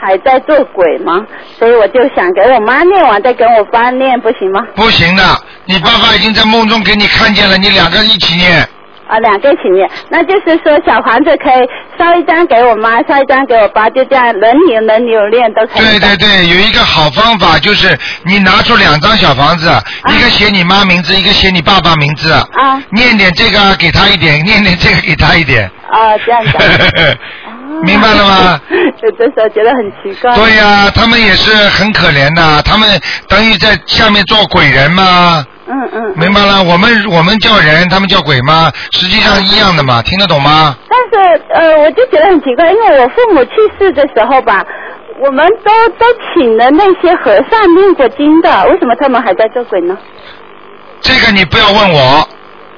F: 还在做鬼嘛，所以我就想给我妈念完，再给我爸念，不行吗？
B: 不行的，你爸爸已经在梦中给你看见了，你两个人一起念。
F: 啊，两个一起念，那就是说小房子可以烧一张给我妈，烧一张给我爸，就这样轮流轮流念都可以。
B: 对对对，有一个好方法就是你拿出两张小房子，一个写你妈名字，一个写你爸爸名字。
F: 啊
B: 念点这个给他一点，念点这个给他一点。
F: 啊，这样子。哦
B: 明白了吗？
F: 有的时候觉得很奇怪。
B: 对呀、他们也是很可怜的，他们等于在下面做鬼人嘛。
F: 嗯嗯。
B: 明白了，我们我们叫人，他们叫鬼吗？实际上一样的嘛，听得懂吗？
F: 但是呃，我就觉得很奇怪，因为我父母去世的时候吧，我们都都请了那些和尚念过经的，为什么他们还在做鬼呢？
B: 这个你不要问我，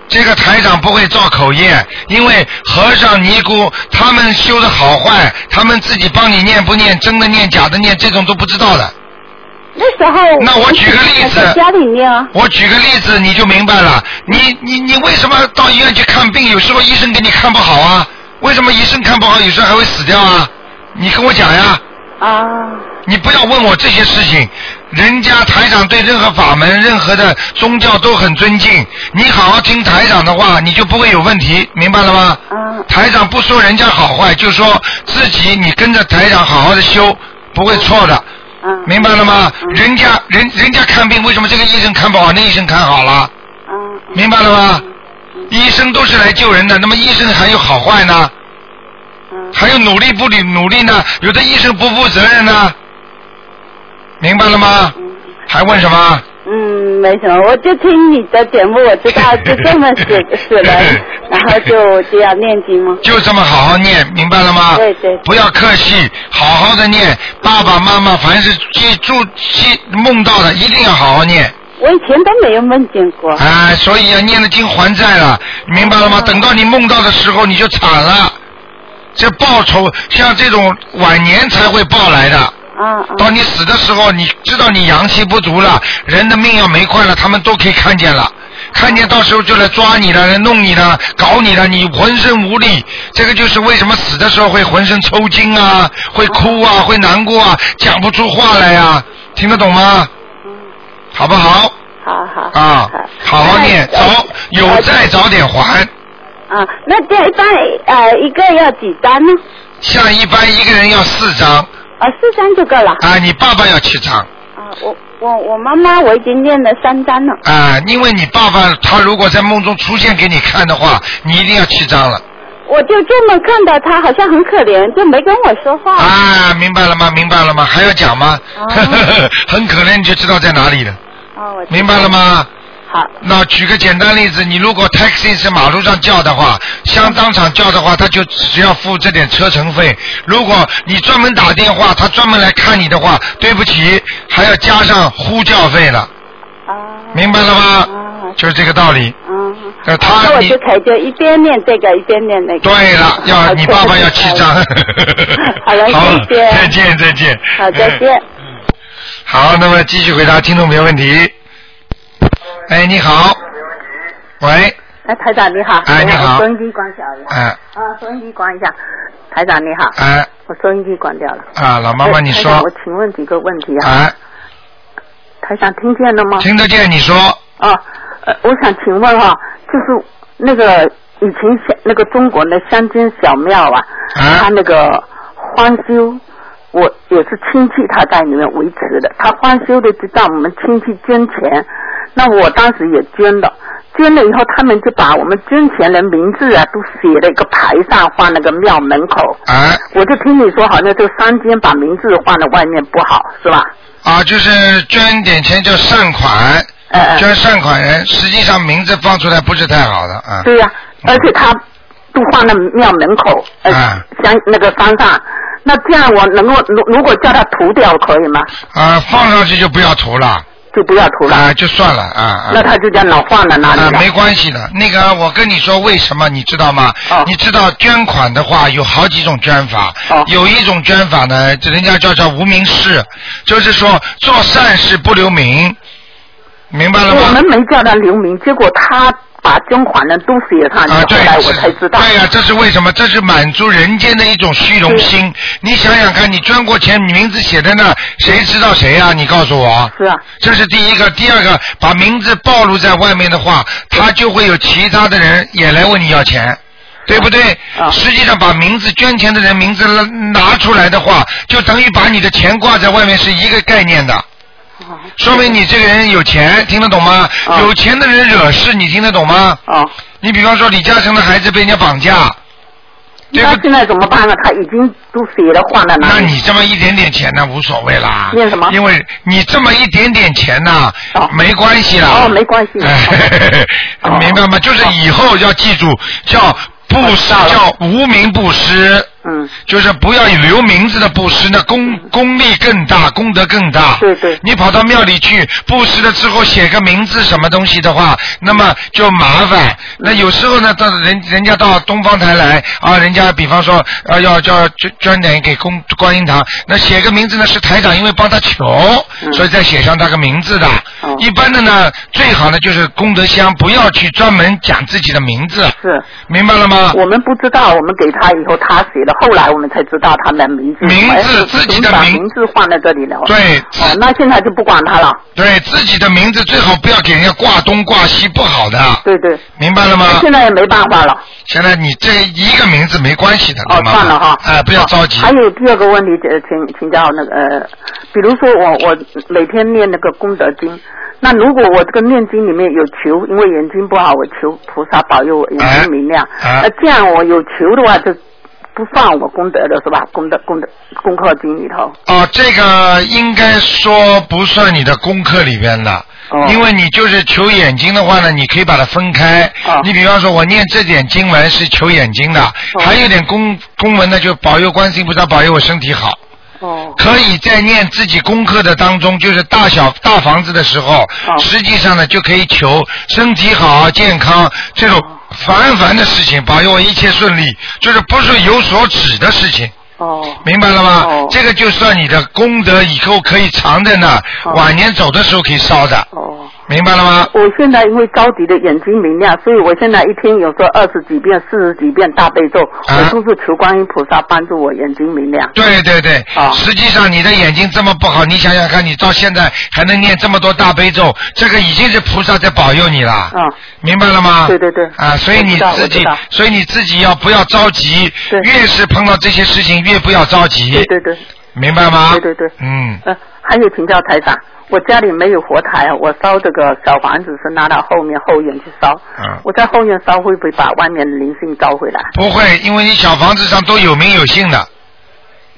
B: 这个台长不会造口业，因为和尚尼姑他们修的好坏，他们自己帮你念不念，真的念假的念，这种都不知道的。
F: 那时候
B: 那我举个例子
F: 家里面啊。
B: 我举个例子你就明白了，你你你为什么到医院去看病，有时候医生给你看不好啊？为什么医生看不好，有时候还会死掉啊？你跟我讲呀。
F: 啊。
B: 你不要问我这些事情，人家台长对任何法门、任何的宗教都很尊敬。你好好听台长的话，你就不会有问题，明白了吗？
F: 嗯
B: 台长不说人家好坏，就说自己你跟着台长好好的修，不会错的。
F: 嗯。
B: 明白了吗？人家人人家看病，为什么这个医生看不好，那医生看好了？
F: 嗯。
B: 明白了吗？医生都是来救人的，那么医生还有好坏呢？
F: 嗯
B: 还有努力不努努力呢？有的医生不负责任呢？明白了吗？还问什么？
F: 嗯，没什么，我就听你的节目，我知道就这么死死了，然后就就要念经吗？
B: 就这么好好念，明白了吗？
F: 对对
B: 不要客气，好好的念。爸爸妈妈凡是记住记梦到的，一定要好好念。
F: 我以前都没有梦见过。
B: 哎，所以要念的经还债了，明白了吗？等到你梦到的时候，你就惨了。这报仇像这种晚年才会报来的。
F: 啊啊。
B: 到你死的时候，你知道你阳气不足了，人的命要没快了，他们都可以看见了。看见到时候就来抓你了，来弄你了，搞你了，你浑身无力。这个就是为什么死的时候会浑身抽筋啊，会哭啊，会难过啊，讲不出话来呀、听得懂吗？好不好？
F: 好好。
B: 啊，好好念，
F: 那
B: 早有债早点还。
F: 啊，那这一般呃一个要几张呢？
B: 像一般一个人要四张，
F: 啊，四张就够了。
B: 啊，你爸爸要七张，
F: 啊，我我我妈妈我已经念了三张了。
B: 啊，因为你爸爸他如果在梦中出现给你看的话，你一定要七张了。
F: 我就这么看到他好像很可怜，就没跟我说话。
B: 啊，明白了吗？明白了吗？还要讲吗？
F: 哦
B: 很可怜，你就知道在哪里了，
F: 哦，我
B: 明白了？吗？
F: 好。
B: 那举个简单例子，你如果 taxi 是马路上叫的话，像当场叫的话，他就只要付这点车程费。如果你专门打电话，他专门来看你的话，对不起，还要加上呼叫费了。
F: 啊。
B: 明白了吗？就是这个道理。
F: 嗯。
B: 呃，他你
F: 那我就可以就一边念这个一边念那个。
B: 对了，要你爸爸要七张。
F: 好了，
B: 好，
F: 谢谢。
B: 再见再见。
F: 好，再见。
B: 好，那么继续回答听众朋友问题。哎，你好，喂，
F: 哎，
G: 哎，台长你好。
B: 哎你好
G: 收音机关小了。
B: 哎
G: 啊，收音机关一下。台长你好。
B: 哎
G: 我收音机关掉了。
B: 啊，老妈妈你说
G: 我请问几个问题啊？
B: 哎，
G: 台长听见了吗？
B: 听得见你说，
G: 啊，呃，我想请问哈、就是那个以前小那个中国的乡间小庙啊，
B: 啊
G: 他那个荒修，我也是亲戚他在里面维持的，他荒修的就让我们亲戚捐钱，那我当时也捐了。捐了以后，他们就把我们捐钱人名字啊，都写了一个牌上，放那个庙门口。
B: 啊
G: 我就听你说，好像这三间把名字放在外面不好，是吧？
B: 啊，就是捐点钱叫善款，
G: 呃呃
B: 捐善款人，实际上名字放出来不是太好的啊。
G: 对呀、而且他都放在庙门口，呃，
B: 啊
G: 像那个山上。那这样我能够，如如果叫他涂掉可以吗？
B: 啊，放上去就不要涂了，
G: 就不要涂了。
B: 啊，就算了啊啊。
G: 那他就这样老放在那里
B: 啊，没关系的。那个，我跟你说为什么，你知道吗？
G: 哦
B: 你知道捐款的话有好几种捐法，
G: 哦
B: 有一种捐法呢，人家叫叫无名氏，就是说做善事不留名，明白了吗？
G: 我们没叫他留名，结果他把捐款人都写上去，
B: 啊，对
G: 后来，我才知道。
B: 对呀、这是为什么？这是满足人间的一种虚荣心。你想想看，你捐过钱，你名字写在那儿，谁知道谁呀、你告诉我。
G: 是啊，
B: 这是第一个，第二个，把名字暴露在外面的话，他就会有其他的人也来问你要钱。对不对？
G: 啊
B: 实际上，把名字捐钱的人名字拿出来的话，就等于把你的钱挂在外面，是一个概念的。
G: 哦
B: 说明你这个人有钱，听得懂吗？
G: 啊
B: 有钱的人惹事，你听得懂吗？
G: 哦，
B: 你比方说李嘉诚的孩子被人家绑架？
G: 那现在怎么办呢？他已经都写了放在那。
B: 那你这么一点点钱呢，无所谓啦。
G: 念什么
B: 因为你这么一点点钱呢，
G: 哦
B: 没关系啦。
G: 哦没关系
B: 哎
G: 哦
B: 明白吗？就是以后要记住，叫布施，
G: 哦知道了
B: 叫无名布施。
G: 嗯，
B: 就是不要留名字的布施，那功功力更大，功德更大。
G: 对对
B: 你跑到庙里去布施了之后，写个名字什么东西的话，那么就麻烦。那有时候呢，到人人家到东方台来啊，人家比方说啊要叫捐捐点给公观音堂，那写个名字呢是台长因为帮他求，
G: 嗯
B: 所以再写上他个名字的。
G: 哦
B: 一般的呢，最好呢就是功德箱，不要去专门讲自己的名字，
G: 是。
B: 明白了吗？
G: 我们不知道，我们给他以后他写的，后来我们才知道他的名字。
B: 名字
G: 哎
B: 自己的名
G: 字放在这里了。
B: 对
G: 哦，那现在就不管他了。
B: 对自己的名字最好不要给人家挂东挂西，不好的，
G: 对对。
B: 明白了吗？
G: 现在也没办法了。
B: 现在你这一个名字没关系的，
G: 哦，算了哈。
B: 哎，不要着急。
G: 还有第二个问题，呃，请请教那个呃，比如说我我每天念那个功德经，那如果我这个念经里面有求，因为眼睛不好，我求菩萨保佑我眼睛明亮。那这样我有求的话，就不算我功德的是吧？功德功德功课经里头。
B: 哦，这个应该说不算你的功课里边的。
G: 哦
B: 因为你就是求眼睛的话呢，你可以把它分开。
G: 哦
B: 你比方说，我念这点经文是求眼睛的，还有点公公文呢，就保佑观世音菩萨保佑我身体好。
G: 哦
B: 可以在念自己功课的当中，就是大小大房子的时候，
G: 哦
B: 实际上呢就可以求身体好、健康这种凡凡的事情，保佑我一切顺利，就是不是有所指的事情。
G: 哦
B: 明白了吗？
G: 哦
B: 这个就算你的功德，以后可以藏在那，
G: 哦
B: 晚年走的时候可以烧的，
G: 哦。
B: 明白了吗？
G: 我现在因为着急的眼睛明亮，所以我现在一天有时候二十几遍、四十几遍大悲咒，
B: 啊
G: 我都是求观音菩萨帮助我眼睛明亮。
B: 对对对，
G: 啊
B: 实际上你的眼睛这么不好，你想想看，你到现在还能念这么多大悲咒，这个已经是菩萨在保佑你了。
G: 啊
B: 明白了吗？
G: 对对对
B: 啊，所以你自己所以你自己要不要着急？越是碰到这些事情，越不要着急。
G: 对对对，
B: 明白吗？
G: 对对对
B: 嗯，
G: 呃，还有请教台长，我家里没有佛台，我烧这个小房子是拿到后面后院去烧。
B: 嗯
G: 我在后院烧会不会把外面的灵性招回来？
B: 不会，因为你小房子上都有名有姓的，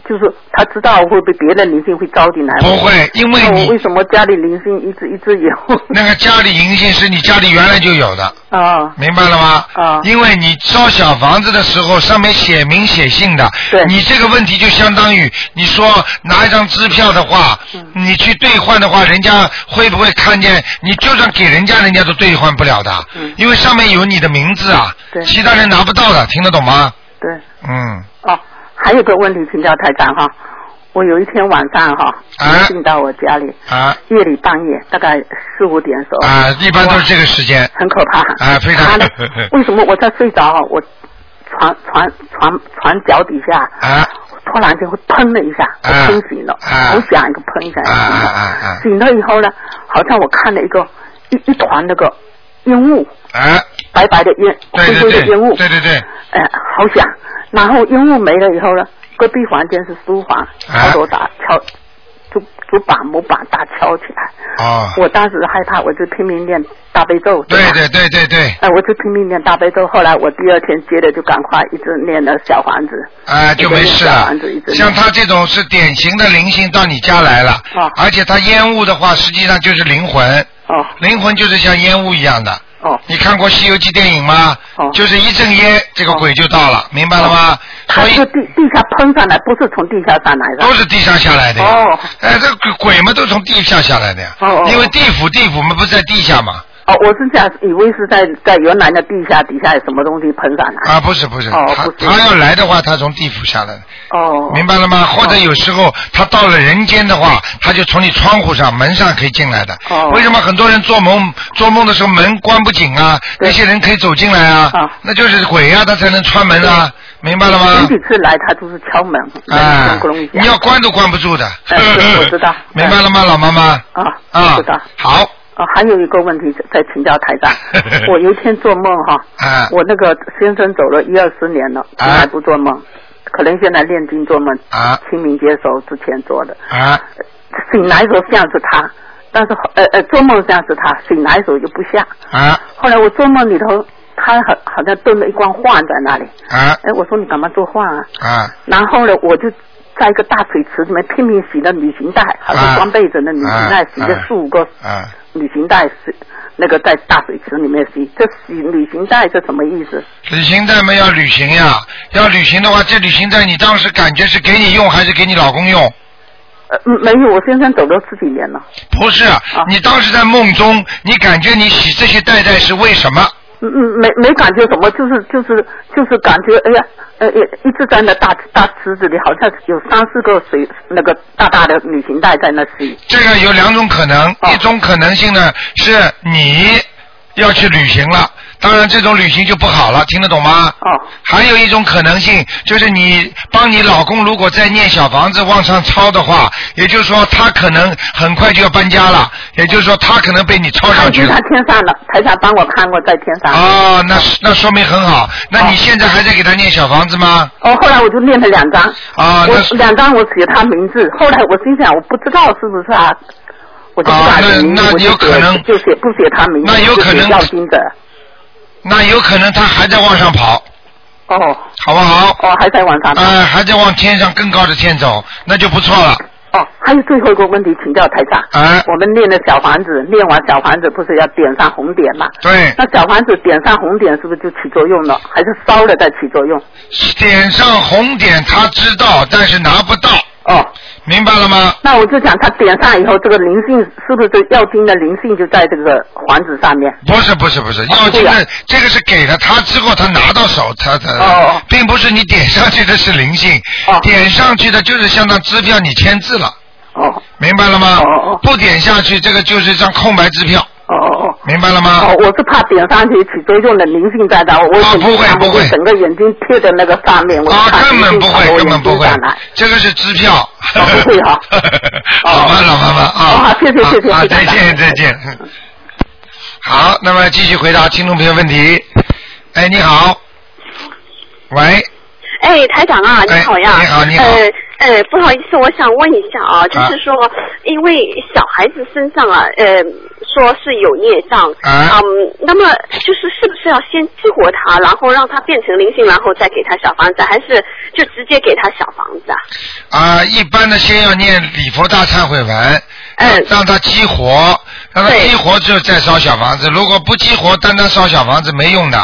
G: 就是他知道会被别的灵性会招进来？
B: 不会，因为你
G: 为什么家里灵性一直一直有？
B: 那个家里银杏是你家里原来就有的。
G: 啊
B: 明白了吗？
G: 啊
B: 因为你烧小房子的时候，上面写明写姓的，
G: 对
B: 你这个问题就相当于你说拿一张支票的话，
G: 嗯
B: 你去兑换的话，人家会不会看见？你就算给人家，人家都兑换不了的，
G: 嗯
B: 因为上面有你的名字啊，
G: 对
B: 其他人拿不到的，听得懂吗？
G: 对。
B: 嗯，
G: 哦，还有个问题请教台长哈，我有一天晚上哈，
B: 啊
G: 进到我家里，
B: 啊
G: 夜里半夜大概四五点的时候，
B: 啊，一般都是这个时间。
G: 很可怕。
B: 啊非常
G: 为什么我在睡着啊？我床床床床脚底下，
B: 啊
G: 突然间会砰了一下，我
B: 啊
G: 喷醒了，
B: 啊
G: 好响一个砰一下，醒了以后呢，好像我看了一个一一团那个烟雾，
B: 啊！
G: 白白的烟，灰灰的烟雾，
B: 对对对，
G: 哎，好响。然后烟雾没了以后呢，隔壁房间是书房，
B: 啊
G: 敲锣打敲，竹竹板木板打敲起来。
B: 哦，
G: 我当时害怕，我就拼命念大悲咒。吧
B: 对对对对对，
G: 哎，我就拼命念大悲咒。后来我第二天接着就赶快一直念了小房子。
B: 啊，就没事了
G: 小房子一直。
B: 像他这种是典型的灵性到你家来了，
G: 哦
B: 而且他烟雾的话，实际上就是灵魂，
G: 哦
B: 灵魂就是像烟雾一样的。
G: 哦，
B: 你看过《西游记》电影吗？
G: 哦
B: 就是一阵烟，这个鬼就到了，明白了吗？所以
G: 地地下喷上来，不是从地下上来的。
B: 都是地上下来的哎，这个鬼嘛都从地下下来的呀。
G: 哦哦
B: 因为地府地府嘛不是在地下嘛？
G: 哦，我是这样以为是在在原来的地下底下有什么东西喷上来。
B: 啊，不是不是，他他要来的话，他从地府下来的。
G: 哦。
B: 明白了吗？或者有时候他到了人间的话，他就从你窗户上、门上可以进来的。
G: 哦
B: 为什么很多人做梦做梦的时候门关不紧啊？那些人可以走进来啊
G: 啊，
B: 那就是鬼啊，他才能穿门啊，明白了吗
G: 前？几次来他都是敲门，
B: 啊。你要关都关不住的。
G: 哎我知道
B: 明白了吗，老妈妈？
G: 啊，
B: 啊
G: 我知道。，
B: 好，
G: 哦，还有一个问题再请教台长，我有一天做梦哈，
B: 啊。
G: 我那个先生走了一二十年了，从来不做梦，可能现在练经做梦，
B: 啊。
G: 清明节时候之前做的，
B: 啊。
G: 醒来时候像是他，但是呃呃做梦像是他，醒来时候就不像。
B: 啊。
G: 后来我做梦里头，他好好像炖了一罐饭在那里，
B: 啊。
G: 哎，我说你干嘛做饭啊？
B: 啊。
G: 然后呢，我就在一个大水池里面拼命洗那旅行袋，好像装被子的旅行袋，
B: 啊。
G: 洗了四五个
B: 啊！
G: 旅行袋是那个在大水池里面洗，这洗旅行袋是什么意思？
B: 旅行袋嘛要旅行呀，要旅行的话，这旅行袋你当时感觉是给你用还是给你老公用？
G: 呃，嗯没有，我先生走了十几年了。
B: 不是，你当时在梦中，你感觉你洗这些袋袋是为什么？
G: 嗯嗯，没没感觉什么，就是就是就是感觉，哎呀，呃，一一直在那大大池子里，好像有三四个水那个大大的旅行袋在那洗。
B: 这个有两种可能，
G: 哦
B: 一种可能性呢是你要去旅行了，当然这种旅行就不好了，听得懂吗？
G: 哦
B: 还有一种可能性就是你帮你老公如果在念小房子往上抄的话，也就是说他可能很快就要搬家了，也就是说他可能被你抄上去了
G: 他已经在。天上了，台长帮我看过在天上。
B: 哦，那那说明很好。那你现在还在给他念小房子吗？
G: 哦，后来我就念了两张，
B: 啊，那
G: 两张我写他名字，后来我心想我不知道是不是啊，我就不
B: 啊
G: 打写名字，
B: 那那有可能
G: 就写不写他名字，
B: 那有可能。那有可能他还在往上跑，
G: 哦
B: 好不好？
G: 哦，还在往上。
B: 呃，还在往天上更高的天走，那就不错了。
G: 哦，还有最后一个问题，请教台长。
B: 哎
G: 我们念的小房子，念完小房子不是要点上红点吗？
B: 对，
G: 那小房子点上红点是不是就起作用了？还是烧了再起作用？
B: 点上红点他知道，但是拿不到，
G: 哦，
B: 明白了吗？
G: 那我就讲，他点上以后，这个灵性是不是这药精的灵性就在这个环子上面？
B: 不是不是不是，
G: 哦
B: 要这个
G: 不是
B: 这个是给了他之后，他拿到手，他他、
G: 哦哦
B: 并不是你点上去的是灵性，
G: 哦。
B: 点上去的就是相当支票你签字了，
G: 哦。
B: 明白了吗？
G: 哦哦。
B: 不点下去，这个就是一张空白支票，
G: 哦哦哦。
B: 明白了吗？
G: 哦，我是怕点上去起作用的灵性在那，我
B: 啊不会不会
G: 整个眼睛贴在那个上面，我
B: 根本不会，根本不会这个是支票。
G: 哦不会哈
B: 好吧，老妈妈啊。
G: 哦好谢谢谢谢
B: 好，
G: 谢谢
B: 再见再见。嗯好，那么继续回答听众朋友问题。哎，你好。喂，
H: 哎，台长啊，你
B: 哎
H: 好呀。
B: 你好你好
H: 呃呃，不好意思，我想问一下啊，就是说，因为小孩子身上啊，呃，说是有孽障，
B: 啊
H: 嗯，那么就是是不是要先激活他，然后让他变成灵性，然后再给他小房子，还是就直接给他小房子啊？
B: 啊，一般的先要念礼佛大忏悔文，
H: 嗯
B: 让他激活，让他激活之后再烧小房子。如果不激活，单单烧小房子没用的。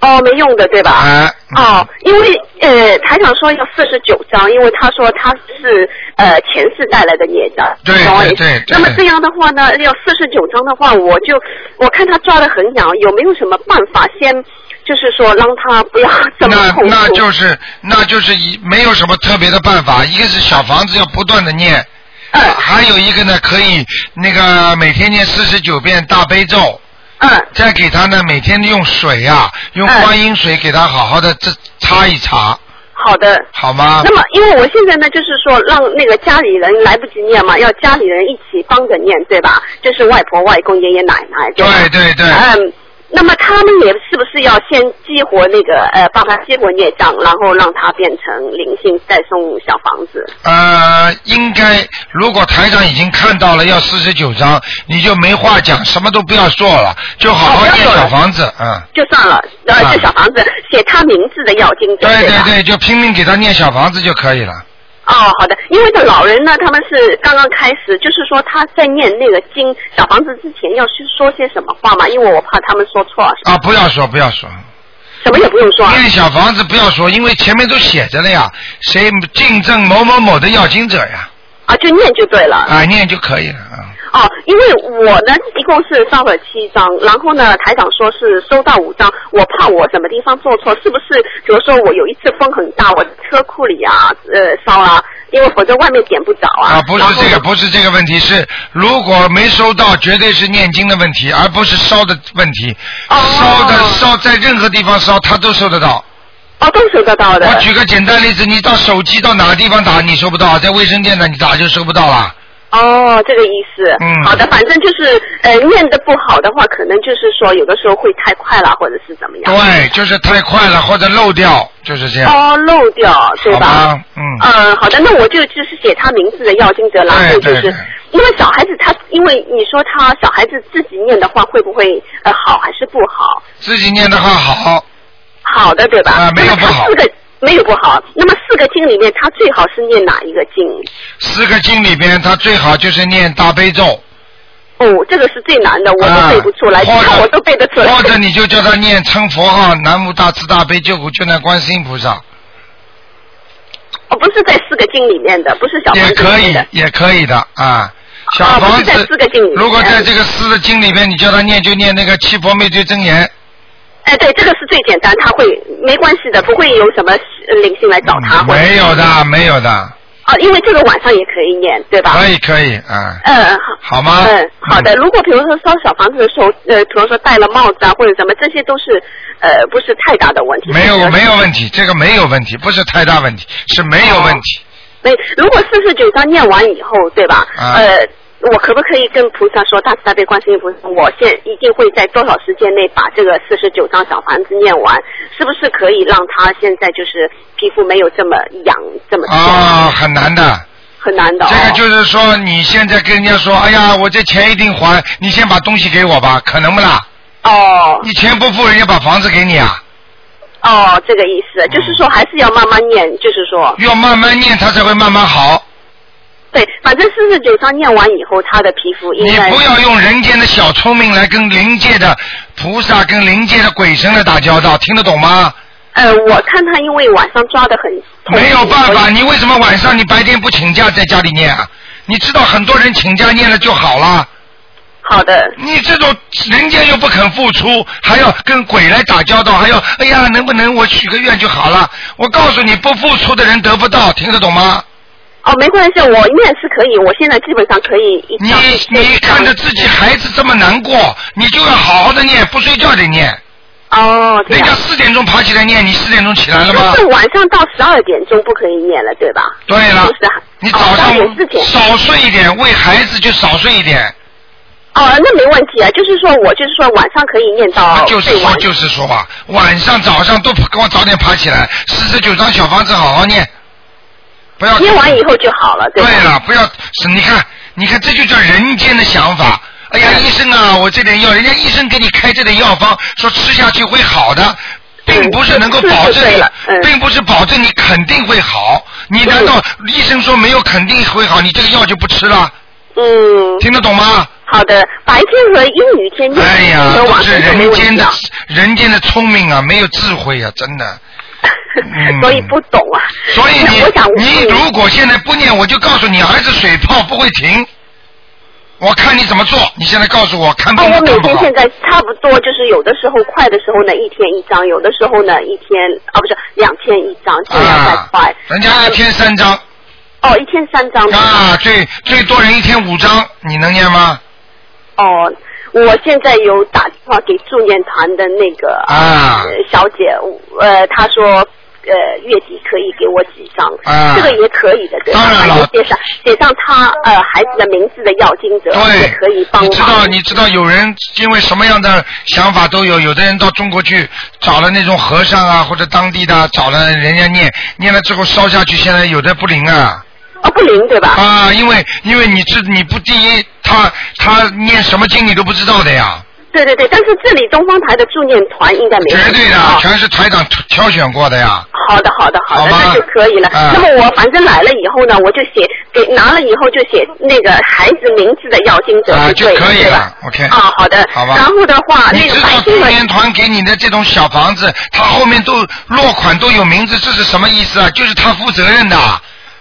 H: 哦，没用的，对吧？
B: 啊。嗯
H: 哦，因为呃，台长说要四十九章，因为他说他是呃前世带来的孽障，
B: 对对
H: 那么这样的话呢，要四十九章的话，我就我看他抓的很痒，有没有什么办法先就是说让他不要 这么
B: 那
H: 痛苦。
B: 那就是那就是一没有什么特别的办法，一个是小房子要不断的念，
H: 嗯
B: 还有一个呢可以那个每天念四十九遍大悲咒，
H: 嗯
B: 再给他呢每天用水啊，用
H: 嗯
B: 观音水给他好好的这擦一擦，
H: 好的。
B: 好吗
H: 那？么，因为我现在呢，就是说让那个家里人来不及念嘛，要家里人一起帮着念，对吧？就是外婆、外公、爷爷奶奶？对
B: 对对
H: 嗯，那么他们也是不是要先激活那个呃，帮他激活孽障，然后让他变成灵性，再送小房子？
B: 呃，应该如果台长已经看到了要四十九章，你就没话讲，什么都不要做了，就好好念小房子，嗯。
H: 就算了，呃，
B: 啊
H: 这小房子写他名字的要经者，
B: 对对对，就拼命给他念小房子就可以了。
H: 哦，好的，因为这老人呢，他们是刚刚开始，就是说他在念那个经小房子之前要去说些什么话嘛，因为我怕他们说错，
B: 啊，不要说，不要说，
H: 什么也不用说啊。
B: 念小房子不要说，因为前面都写着了呀，谁竞争某某某的要经者呀，
H: 啊，就念就对了。
B: 啊，念就可以了啊。
H: 哦，因为我呢一共是烧了七张，然后呢台长说是收到五张，我怕我什么地方做错，是不是？比如说我有一次风很大，我车库里啊呃烧了，因为否则外面点不着啊。
B: 啊，不是这个，不是这个问题，是如果没收到，绝对是念经的问题，而不是烧的问题。
H: 哦
B: 烧的烧在任何地方烧，他都收得到。
H: 哦都收得到的。
B: 我举个简单例子，你到手机到哪个地方打，你收不到，在卫生间呢，你打就收不到了。
H: 哦，这个意思。
B: 嗯
H: 好的，反正就是呃念的不好的话，可能就是说有的时候会太快了，或者是怎么样。
B: 对，就是太快了或者漏掉，就是这样。
H: 哦，漏掉，对吧？
B: 嗯。
H: 嗯，好的，那我就就是写他名字的要金泽，然后就是
B: 对对对
H: 因为小孩子他，因为你说他小孩子自己念的话，会不会呃好还是不好？
B: 自己念的话好，
H: 好的，对吧？
B: 啊没有不好
H: 没有不好。那么四个经里面，他最好是念哪一个经？
B: 四个经里边，他最好就是念大悲咒。
H: 哦，这个是最难的，我都背不出来，
B: 啊或者
H: 其他我都背得出来。
B: 或者你就叫他念称佛号，南无大慈大悲救苦救难观世音菩萨，
H: 哦，不是在四个经里面的，不是小房子
B: 也可以也可以的啊。小房子
H: 是在四个经里面
B: 如果在这个四个经里面，你叫他念就念那个七佛灭罪真言，
H: 哎，对，这个是最简单，他会没关系的，不会有什么呃灵性来找他。
B: 没有的，没有的，
H: 哦，因为这个晚上也可以念，对吧？
B: 可以可以嗯，
H: 嗯，好。
B: 好吗？
H: 嗯，好的。如果比如说烧小房子的时候，呃，比如说戴了帽子啊，或者什么，这些都是呃不是太大的问题。
B: 没有没有问题，这个没有问题，不是太大问题，是没有问题。
H: 没，如果四十九章念完以后，对吧？
B: 啊
H: 呃，我可不可以跟菩萨说，大慈大悲观世音菩萨，我现一定会在多少时间内把这个四十九张小房子念完？是不是可以让他现在就是皮肤没有这么痒，这么痛？
B: 啊，很难的。
H: 很难的、哦。
B: 这个就是说，你现在跟人家说，哎呀，我这钱一定还，你先把东西给我吧，可能不啦？
H: 哦
B: 你钱不付，人家把房子给你啊？
H: 哦，这个意思，就是说还是要慢慢念，就是说。
B: 要慢慢念，他才会慢慢好。
H: 对，反正四十九章念完以后，他的皮肤应
B: 你不要用人间的小聪明来跟灵界的菩萨、跟灵界的鬼神来打交道，听得懂吗？
H: 呃，我看他因为晚上抓的很痛
B: 没有办法，你为什么晚上你白天不请假在家里念啊？你知道很多人请假念了就好了。
H: 好的。
B: 你这种人家又不肯付出，还要跟鬼来打交道，还要哎呀，能不能我许个愿就好了？我告诉你，不付出的人得不到，听得懂吗？
H: 哦，没关系，我念是可以，我现在基本上可以一
B: 你你看着自己孩子这么难过，你就要好好的念，不睡觉得念。
H: 哦。
B: 人家四点钟爬起来念，你四点钟起来了吗
H: 但？是晚上到十二点钟不可以念了，对吧？
B: 对了
H: 就是啊
B: 你早
H: 哦
B: 上。少睡一点，为孩子就少睡一点。
H: 哦，那没问题啊，就是说我就是说晚上可以念到
B: 就是。说就是说吧，晚上早上都给我早点爬起来，四十九张小房子好好念，不要
H: 念完以后就好了，对吧？
B: 对了，不要是你看，你看这就叫人间的想法。哎呀，医生啊，我这点药，人家医生给你开这点药方，说吃下去会好的，并不是能够保证你
H: 是对了，嗯
B: 并不是保证你肯定会好。你难道医生说没有肯定会好，你这个药就不吃了？
H: 嗯，
B: 听得懂吗？
H: 好的，白天和阴雨天念，
B: 哎呀，
H: 和
B: 都是人间的。人间的聪明啊，没有智慧啊，真的。嗯
H: 所以不懂啊。
B: 所以你你
H: 嗯
B: 如果现在不念，我就告诉你，儿子水泡不会停。我看你怎么做，你现在告诉我看不
H: 哦，我
B: 看不好
H: 每天现？在差不多就是有的时候快的时候呢，一天一张；有的时候呢，一天啊不是两天一张，这样再
B: 啊
H: 快。，
B: 人家一天三张
H: 哦，一天三张。
B: 啊，最最多人一天五张，你能念吗？
H: 哦，我现在有打电话给助念团的那个
B: 啊
H: 呃小姐，呃，她说。呃，月底可以给我几张，
B: 啊
H: 这个也可以的，对吧？
B: 当然了
H: 写上写上他呃孩子的名字的要经者，
B: 对，
H: 可以帮
B: 你知道，你知道有人因为什么样的想法都有，有的人到中国去找了那种和尚啊，或者当地的找了人家念，念了之后烧下去，现在有的不灵啊。
H: 哦，不灵对吧？
B: 啊，因为因为你这你不第一，他他念什么经你都不知道的呀，
H: 对对对，但是这里东方台的助念团应该没有
B: 绝对的，
H: 哦
B: 全是台长挑选过的呀。
H: 好的，好的，好的，
B: 好
H: 那就可以了。
B: 啊
H: 那么我反正来了以后呢，我就写给拿了以后就写那个孩子名字的要经者
B: 啊，
H: 就
B: 可以了？，OK。
H: 啊，好的。
B: 好吧。
H: 然后的话，那个
B: 你知道
H: 白天的
B: 中年团给你的这种小房子，他后面都落款都有名字，这是什么意思啊？就是他负责任的。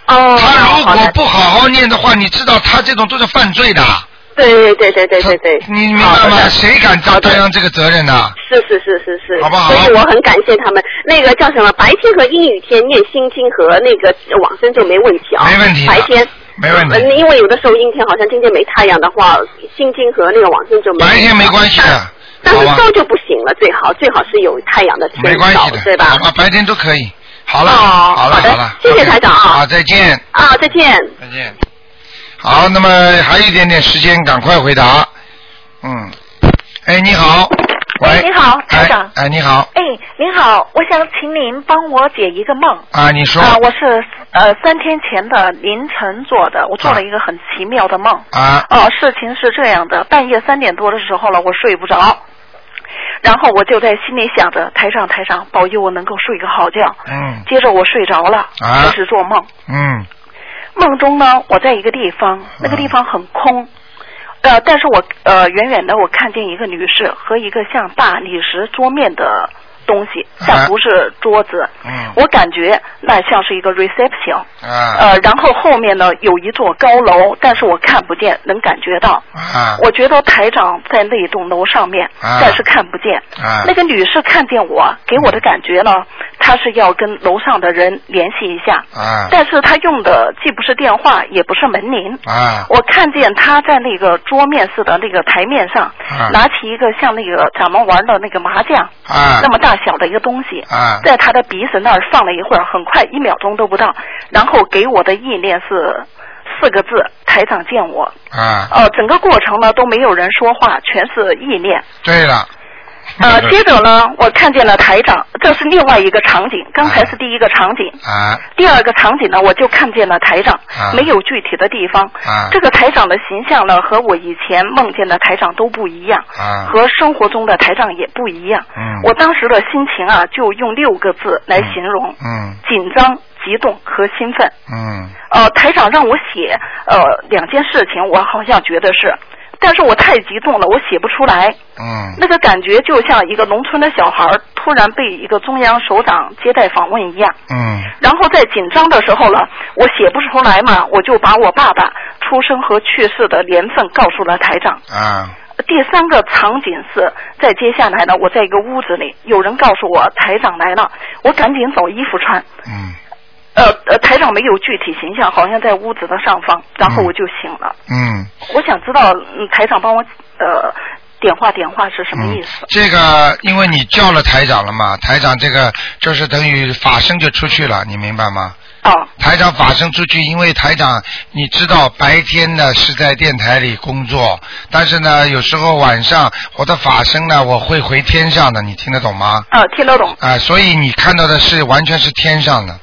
H: 哦，
B: 他如。果不好好念的话，你知道他这种都是犯罪的。
H: 对对对对对对对。
B: 你明白吗？谁敢担担当这个责任呢？
H: 是是是是是，
B: 好不好
H: 所以我很感谢他们。那个叫什么？白天和阴雨天念心经和那个往生就没问题啊。
B: 没问题的
H: 白天
B: 没问题
H: 呃因为有的时候阴天，好像今天没太阳的话，心经和那个往生就没
B: 白天没关系的，
H: 但？是烧就不行了，最好最好是有太阳的天
B: 没关系的，
H: 对吧
B: 好？吧，白天都可以。好了，
H: 哦
B: 好了，
H: 好的
B: 了，
H: 谢谢台长啊
B: 好，再见，
H: 啊，再见。
B: 再见。好，那么还有一点点时间，赶快回答。嗯，哎，你好，喂，
I: 哎你好台长。
B: 哎，哎你好，
I: 哎，您好，我想请您帮我解一个梦。
B: 啊，你说。
I: 啊、我是呃三天前的凌晨做的，我做了一个很奇妙的梦。
B: 啊，
I: 哦、事情是这样的，半夜三点多的时候了，我睡不着，然后我就在心里想着，台上台上保佑我能够睡个好觉。
B: 嗯。
I: 接着我睡着了，
B: 啊。
I: 开始做梦。
B: 嗯
I: 梦中呢，我在一个地方，那个地方很空，呃，但是我呃远远的我看见一个女士和一个像大理石桌面的东西，但不是桌子，
B: 嗯。
I: 我感觉那像是一个 reception，
B: 啊。
I: 呃，然后后面呢有一座高楼，但是我看不见，能感觉到。
B: 啊。
I: 我觉得台长在那栋楼上面，
B: 啊。
I: 但是看不见。
B: 啊。
I: 那个女士看见我，给我的感觉呢，她是要跟楼上的人联系一下，
B: 啊。
I: 但是她用的既不是电话，也不是门铃。
B: 啊。
I: 我看见她在那个桌面似的那个台面上，
B: 啊。
I: 拿起一个像那个咱们玩的那个麻将、
B: 啊。
I: 那么大小的一个东西，
B: 啊
I: 在他的鼻子那儿放了一会儿，很快一秒钟都不到，然后给我的意念是四个字：台长见我。
B: 啊，
I: 呃，整个过程呢都没有人说话，全是意念。
B: 对了，
I: 呃，接着呢，我看见了台长，这是另外一个场景，刚才是第一个场景。
B: 啊
I: 第二个场景呢，我就看见了台长，
B: 啊
I: 没有具体的地方。
B: 啊
I: 这个台长的形象呢，和我以前梦见的台长都不一样，
B: 啊
I: 和生活中的台长也不一样。
B: 嗯
I: 我当时的心情啊，就用六个字来形容：
B: 嗯
I: 紧张、激动和兴奋。
B: 嗯
I: 呃，台长让我写呃两件事情，我好像觉得是，但是我太激动了，我写不出来。
B: 嗯
I: 那个感觉就像一个农村的小孩儿突然被一个中央首长接待访问一样。
B: 嗯
I: 然后在紧张的时候呢，我写不出来嘛，我就把我爸爸出生和去世的年份告诉了台长。
B: 啊
I: 第三个场景是在接下来呢，我在一个屋子里，有人告诉我台长来了，我赶紧找衣服穿。
B: 嗯
I: 呃呃，台长没有具体形象，好像在屋子的上方，然后我就醒了。
B: 嗯。
I: 我想知道，嗯，台长帮我呃点化点化是什么意思？
B: 这个，因为你叫了台长了嘛，台长这个就是等于法身就出去了，你明白吗？
I: 哦。
B: 台长法身出去，因为台长你知道白天呢是在电台里工作，但是呢有时候晚上我的法身呢我会回天上的，你听得懂吗？
I: 啊，听得懂。
B: 啊、所以你看到的是完全是天上的。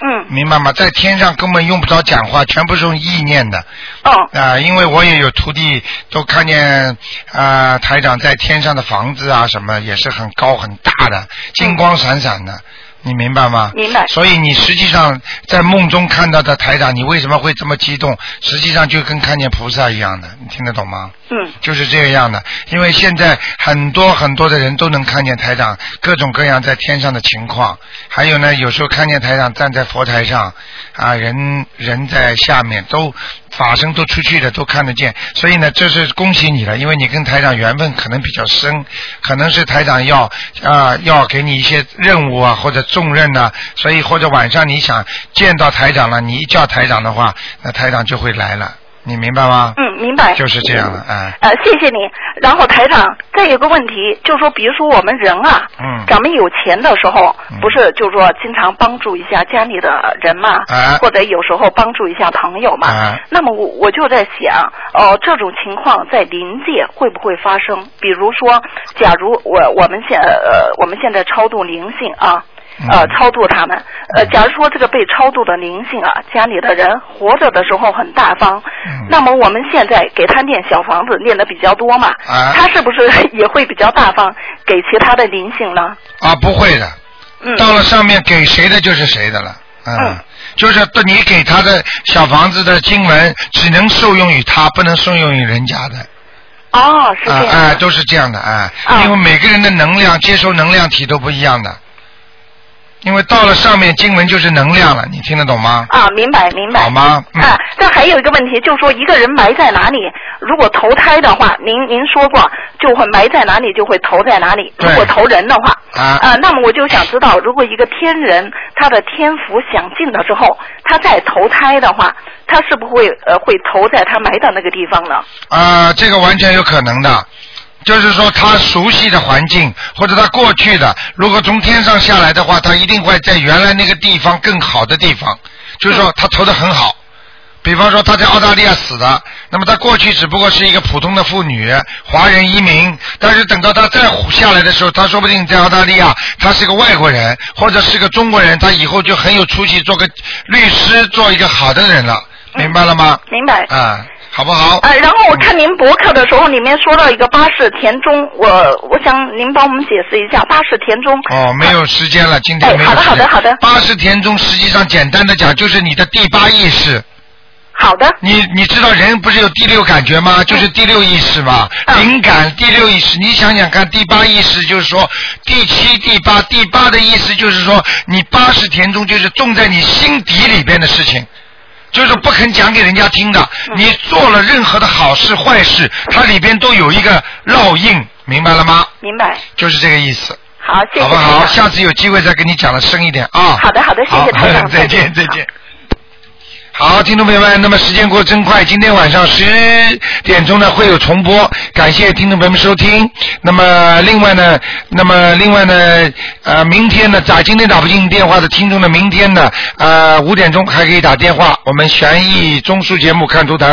I: 嗯。
B: 明白吗？在天上根本用不着讲话，全部是用意念的。
I: 哦。
B: 啊、因为我也有徒弟都看见啊、台长在天上的房子啊什么也是很高很大的，金光闪闪的。你明白吗？
I: 明白
B: 所以你实际上在梦中看到的台长，你为什么会这么激动？实际上就跟看见菩萨一样的，你听得懂吗？
I: 嗯。
B: 就是这个样的，因为现在很多很多的人都能看见台长各种各样在天上的情况，还有呢，有时候看见台长站在佛台上，啊，人人在下面，都法身都出去的，都看得见。所以呢，这是恭喜你了，因为你跟台长缘分可能比较深，可能是台长要啊、要给你一些任务啊或者重任呐、所以或者晚上你想见到台长了，你一叫台长的话，那台长就会来了，你明白吗？
I: 嗯，明白。
B: 就是这样了，啊。
I: 呃，谢谢你。然后台长，再有个问题，就是说，比如说我们人啊，
B: 嗯
I: 咱们有钱的时候，不是就是说经常帮助一下家里的人嘛，
B: 哎
I: 或者有时候帮助一下朋友嘛。
B: 哎
I: 那么我我就在想，哦、这种情况在临界会不会发生？比如说，假如我我们现呃我们现在超度灵性啊。呃，超度他们。呃，假如说这个被超度的灵性啊，家里的人活着的时候很大方，那么我们现在给他念小房子念的比较多嘛，
B: 啊
I: 他是不是 也会比较大方给其他的灵性呢？
B: 啊，不会的，
I: 嗯
B: 到了上面给谁的就是谁的了，嗯，就是你给他的小房子的经文，只能受用于他，不能受用于人家的。
I: 哦，是这
B: 啊
I: 样。
B: 哎，都是这样的哎，
I: 啊
B: 因为每个人的能量接收能量体都不一样的，因为到了上面经文就是能量了，你听得懂吗？
I: 啊，明白明白。
B: 好吗？嗯
I: 啊，这还有一个问题，就是说一个人埋在哪里，如果投胎的话，您您说过就会埋在哪里就会投在哪里。
B: 对
I: 如果投人的话，
B: 啊
I: 那么我就想知道，如果一个天人他的天福享尽了之后，他再投胎的话，他是不是会呃会投在他埋的那个地方呢？
B: 啊，这个完全有可能的。就是说，他熟悉的环境或者他过去的，如果从天上下来的话，他一定会在原来那个地方更好的地方。就是说，他投的很好。比方说，他在澳大利亚死的，那么他过去只不过是一个普通的妇女，华人移民，但是等到他再下来的时候，他说不定在澳大利亚，他是个外国人，或者是个中国人，他以后就很有出息，做个律师，做一个好的人了，明白了吗？
I: 明白。
B: 啊，好不好？
I: 哎，然后我看您博客的时候，里面说到一个八世田中，我我想您帮我们解释一下八世田中。
B: 哦，没有时间了，今天没有
I: 哎好的。好的好的
B: 八十田中实际上简单的讲就是你的第八意识。
I: 好的。
B: 你你知道人不是有第六感觉吗？就是第六意识嘛，
I: 嗯
B: 灵感第六意识。你想想看，第八意识就是说第七、第八，第八的意思就是说你八十田中就是种在你心底里边的事情。就是不肯讲给人家听的，
I: 嗯
B: 你做了任何的好事坏事，它里边都有一个烙印，明白了吗？
I: 明白。
B: 就是这个意思。
I: 好，谢谢
B: 好不好？下次有机会再跟你讲的深一点啊。
I: 好的好的谢谢台长
B: 再见 再见。好，听众朋友们，那么时间过得真快，今天晚上十点钟呢会有重播，感谢听众朋友们收听。那么另外呢，那么另外呢，呃，明天呢，打今天打不进电话的听众呢，明天呢，呃，五点钟还可以打电话，我们悬疑综述节目看图腾。